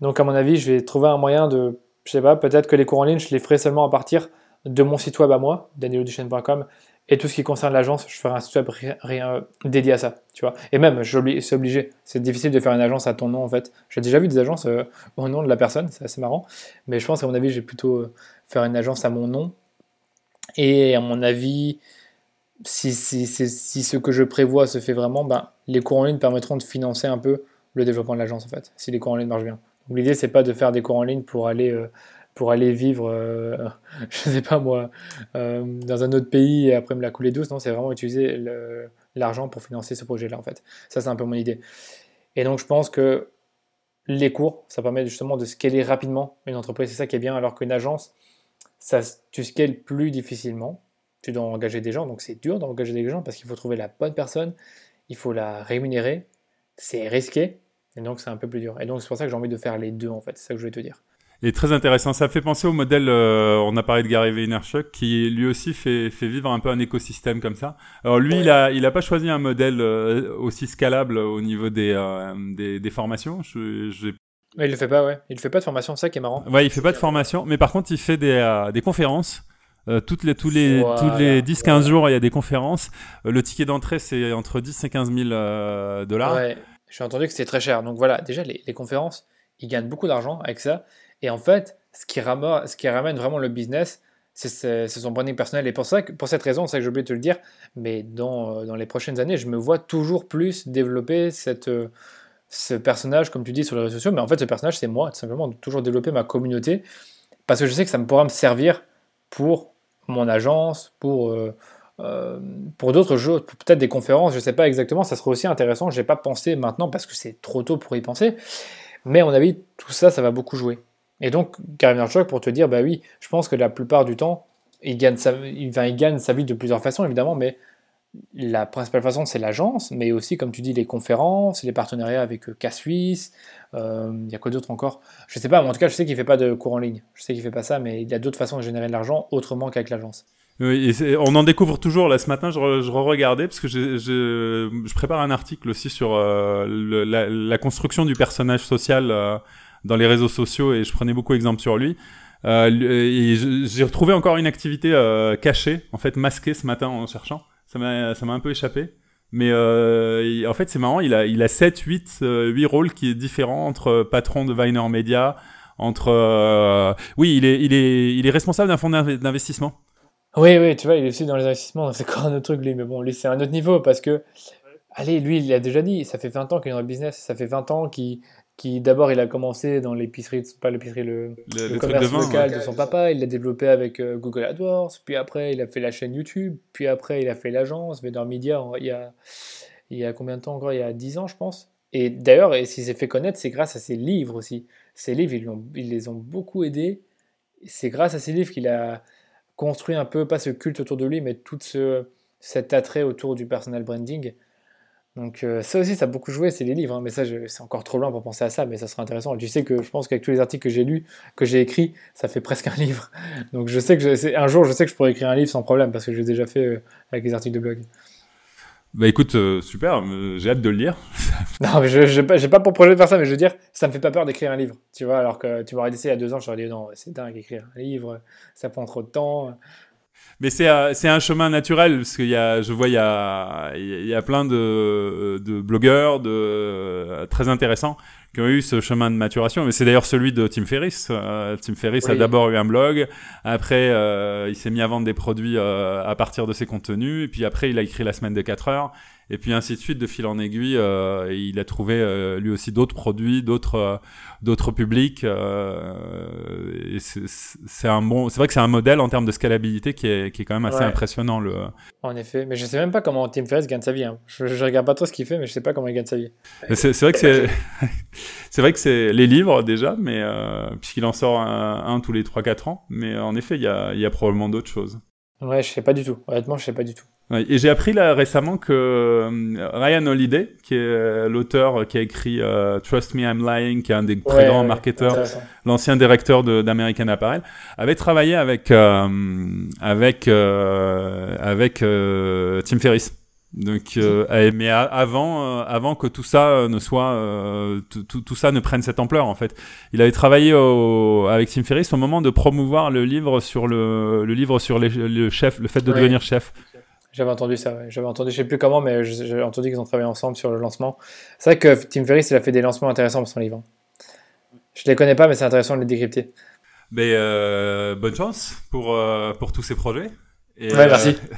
Donc à mon avis, je vais trouver un moyen de, je sais pas, peut-être que les cours en ligne, je les ferai seulement à partir de mon site web à moi, danieloduchesne.com, et tout ce qui concerne l'agence, je ferai un site web rien, dédié à ça, tu vois. Et même, c'est obligé. C'est difficile de faire une agence à ton nom, en fait. J'ai déjà vu des agences euh, au nom de la personne, c'est assez marrant. Mais je pense, à mon avis, je vais plutôt euh, faire une agence à mon nom. Et à mon avis, si, si, si, ce que je prévois se fait vraiment, ben, les cours en ligne permettront de financer un peu le développement de l'agence, en fait, si les cours en ligne marchent bien. L'idée, c'est pas de faire des cours en ligne pour aller... Euh, pour aller vivre, euh, je sais pas moi, euh, dans un autre pays et après me la couler douce. Non, c'est vraiment utiliser l'argent pour financer ce projet-là, en fait. Ça, c'est un peu mon idée. Et donc, je pense que les cours, ça permet justement de scaler rapidement une entreprise. C'est ça qui est bien, alors qu'une agence, ça, tu scales plus difficilement. Tu dois engager des gens, donc c'est dur d'engager des gens parce qu'il faut trouver la bonne personne, il faut la rémunérer, c'est risqué, et donc c'est un peu plus dur. Et donc c'est pour ça que j'ai envie de faire les deux en fait, c'est ça que je voulais te dire est très intéressant. Ça fait penser au modèle, euh, on a parlé de Gary Vaynerchuk, qui lui aussi fait, fait vivre un peu un écosystème comme ça. Alors lui, il a, il a pas choisi un modèle euh, aussi scalable au niveau des, euh, des, des, formations. Je, il le fait pas, ouais. Il fait pas de formation, c'est ça qui est marrant. Ouais, il fait pas de formation, mais par contre, il fait des, des conférences. toutes les, tous les, tous les 10-15 jours, il y a des conférences. le ticket d'entrée, c'est entre 10 et 15 000 dollars. Ouais, j'ai entendu que c'était très cher. Donc voilà, déjà, les, conférences, ils gagnent beaucoup d'argent avec ça. Et en fait, ce qui ramène, vraiment le business, c'est son branding personnel. Et pour, ça, pour cette raison, c'est que j'ai oublié de te le dire, mais dans, euh, dans, les prochaines années, je me vois toujours plus développer euh, ce personnage, comme tu dis, sur les réseaux sociaux. Mais en fait, ce personnage, c'est moi, tout simplement, toujours développer ma communauté, parce que je sais que ça me pourra me servir pour mon agence, pour, euh, pour d'autres jeux, peut-être des conférences, je ne sais pas exactement, ça serait aussi intéressant. Je n'ai pas pensé maintenant parce que c'est trop tôt pour y penser. Mais à mon avis, tout ça, ça va beaucoup jouer. Et donc, Gary Vaynerchuk, pour te dire, bah oui, je pense que la plupart du temps, il gagne sa, il, gagne sa vie de plusieurs façons, évidemment, mais la principale façon, c'est l'agence, mais aussi, comme tu dis, les conférences, les partenariats avec euh, K-Suisse. Euh, il y a quoi d'autre encore? Je sais pas, mais en tout cas, je sais qu'il fait pas de cours en ligne. Je sais qu'il fait pas ça, mais il y a d'autres façons de générer de l'argent autrement qu'avec l'agence. Oui, on en découvre toujours. Là, ce matin, je, re-regardais parce que je, je, prépare un article aussi sur euh, la, la, construction du personnage social dans les réseaux sociaux et je prenais beaucoup exemple sur lui. Euh, j'ai retrouvé encore une activité euh, cachée, en fait masquée ce matin en cherchant. Ça m'a un peu échappé. Mais euh, en fait, c'est marrant, il a, il a 7, 8, 8 rôles qui est différents entre patron de Viner Media, entre... oui, il est, il, est, il est responsable d'un fonds d'investissement. Oui, oui, tu vois, il est aussi dans les investissements, c'est encore un autre truc, lui. Mais bon, lui, c'est un autre niveau parce que, allez, lui, il a déjà dit, ça fait 20 ans qu'il est dans le business, ça fait 20 ans qu'il qui d'abord il a commencé dans l'épicerie, pas l'épicerie, le, le, commerce local de son papa, il l'a développé avec euh, Google AdWords, puis après il a fait la chaîne YouTube, puis après il a fait l'agence Vendor Media il y, a, il y a combien de temps encore? Il y a 10 ans je pense. Et d'ailleurs, s'il s'est fait connaître, c'est grâce à ses livres aussi. Ses livres, ils, ils les ont beaucoup aidés. C'est grâce à ses livres qu'il a construit un peu, pas ce culte autour de lui, mais tout ce, cet attrait autour du personal branding. Donc euh, ça aussi, ça a beaucoup joué, c'est les livres, hein, mais ça, c'est encore trop loin pour penser à ça, mais ça sera intéressant. Tu sais que je pense qu'avec tous les articles que j'ai lus, que j'ai écrits, ça fait presque un livre. Donc je sais que un jour, je sais que je pourrais écrire un livre sans problème, parce que j'ai déjà fait euh, avec les articles de blog. Bah écoute, euh, super, j'ai hâte de le lire. non, mais je n'ai pas, pour projet de faire ça, mais je veux dire, ça me fait pas peur d'écrire un livre, tu vois, alors que tu m'aurais dit il y a deux ans, je t'aurais dit non, c'est dingue écrire un livre, ça prend trop de temps. Mais c'est euh, un chemin naturel parce qu'il y a, je vois, il y a, y a plein de, de blogueurs de, euh, très intéressants qui ont eu ce chemin de maturation. Mais c'est d'ailleurs celui de Tim Ferriss. Euh, Tim Ferriss a d'abord eu un blog, après il s'est mis à vendre des produits à partir de ses contenus, et puis après il a écrit La semaine de 4 heures. Et puis ainsi de suite, de fil en aiguille, euh, il a trouvé euh, lui aussi d'autres produits, d'autres euh, d'autres publics. et c'est un bon, c'est vrai que c'est un modèle en termes de scalabilité qui est, qui est quand même assez impressionnant. Le... En effet, mais je sais même pas comment Tim Ferriss gagne sa vie. Hein. Je, je, regarde pas trop ce qu'il fait, mais je sais pas comment il gagne sa vie. C'est vrai que c'est c'est vrai que c'est les livres déjà, mais puisqu'il en sort un, un tous les 3-4 ans. Mais en effet, il y a, y a probablement d'autres choses. Ouais, je sais pas du tout. Honnêtement, je sais pas du tout. et j'ai appris là récemment que euh, Ryan Holiday, qui est euh, l'auteur qui a écrit euh, Trust Me I'm Lying, qui est un des très grands marketeurs, l'ancien directeur d'American Apparel, avait travaillé avec avec avec Tim Ferriss. Donc, euh, mais avant, euh, avant que tout ça euh, ne soit, euh, tout, tout, ça ne prenne cette ampleur en fait. Il avait travaillé au, avec Tim Ferriss au moment de promouvoir le livre sur le, le livre sur les, le chef, le fait de devenir chef. J'avais entendu ça, ouais. j'avais entendu, je sais plus comment, mais j'ai entendu qu'ils ont travaillé ensemble sur le lancement. C'est vrai que Tim Ferriss, il a fait des lancements intéressants pour son livre. Je les connais pas, mais c'est intéressant de les décrypter. Mais bonne chance pour, pour tous ces projets. Et, ouais, merci. Euh,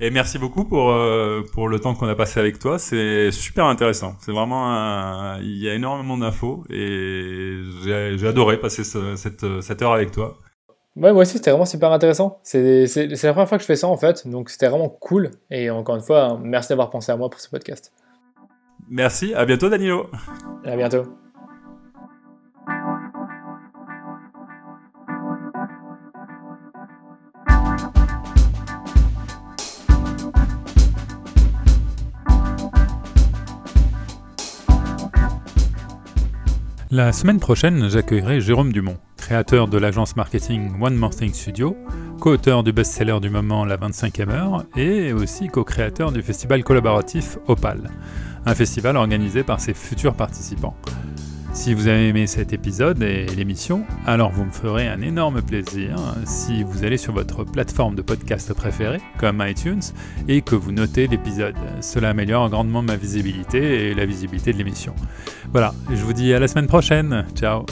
et merci beaucoup pour, euh, pour le temps qu'on a passé avec toi. C'est super intéressant. C'est vraiment un... Il y a énormément d'infos et j'ai adoré passer cette, cette heure avec toi. Ouais, moi aussi, c'était vraiment super intéressant. C'est la première fois que je fais ça, en fait. Donc, c'était vraiment cool. Et encore une fois, merci d'avoir pensé à moi pour ce podcast. Merci. À bientôt, Danilo. À bientôt. La semaine prochaine, j'accueillerai Jérôme Dumont, créateur de l'agence marketing One More Thing Studio, co-auteur du best-seller du moment La 25e heure et aussi co-créateur du festival collaboratif Opal, un festival organisé par ses futurs participants. Si vous avez aimé cet épisode et l'émission, alors vous me ferez un énorme plaisir si vous allez sur votre plateforme de podcast préférée, comme iTunes, et que vous notez l'épisode. Cela améliore grandement ma visibilité et la visibilité de l'émission. Voilà, je vous dis à la semaine prochaine. Ciao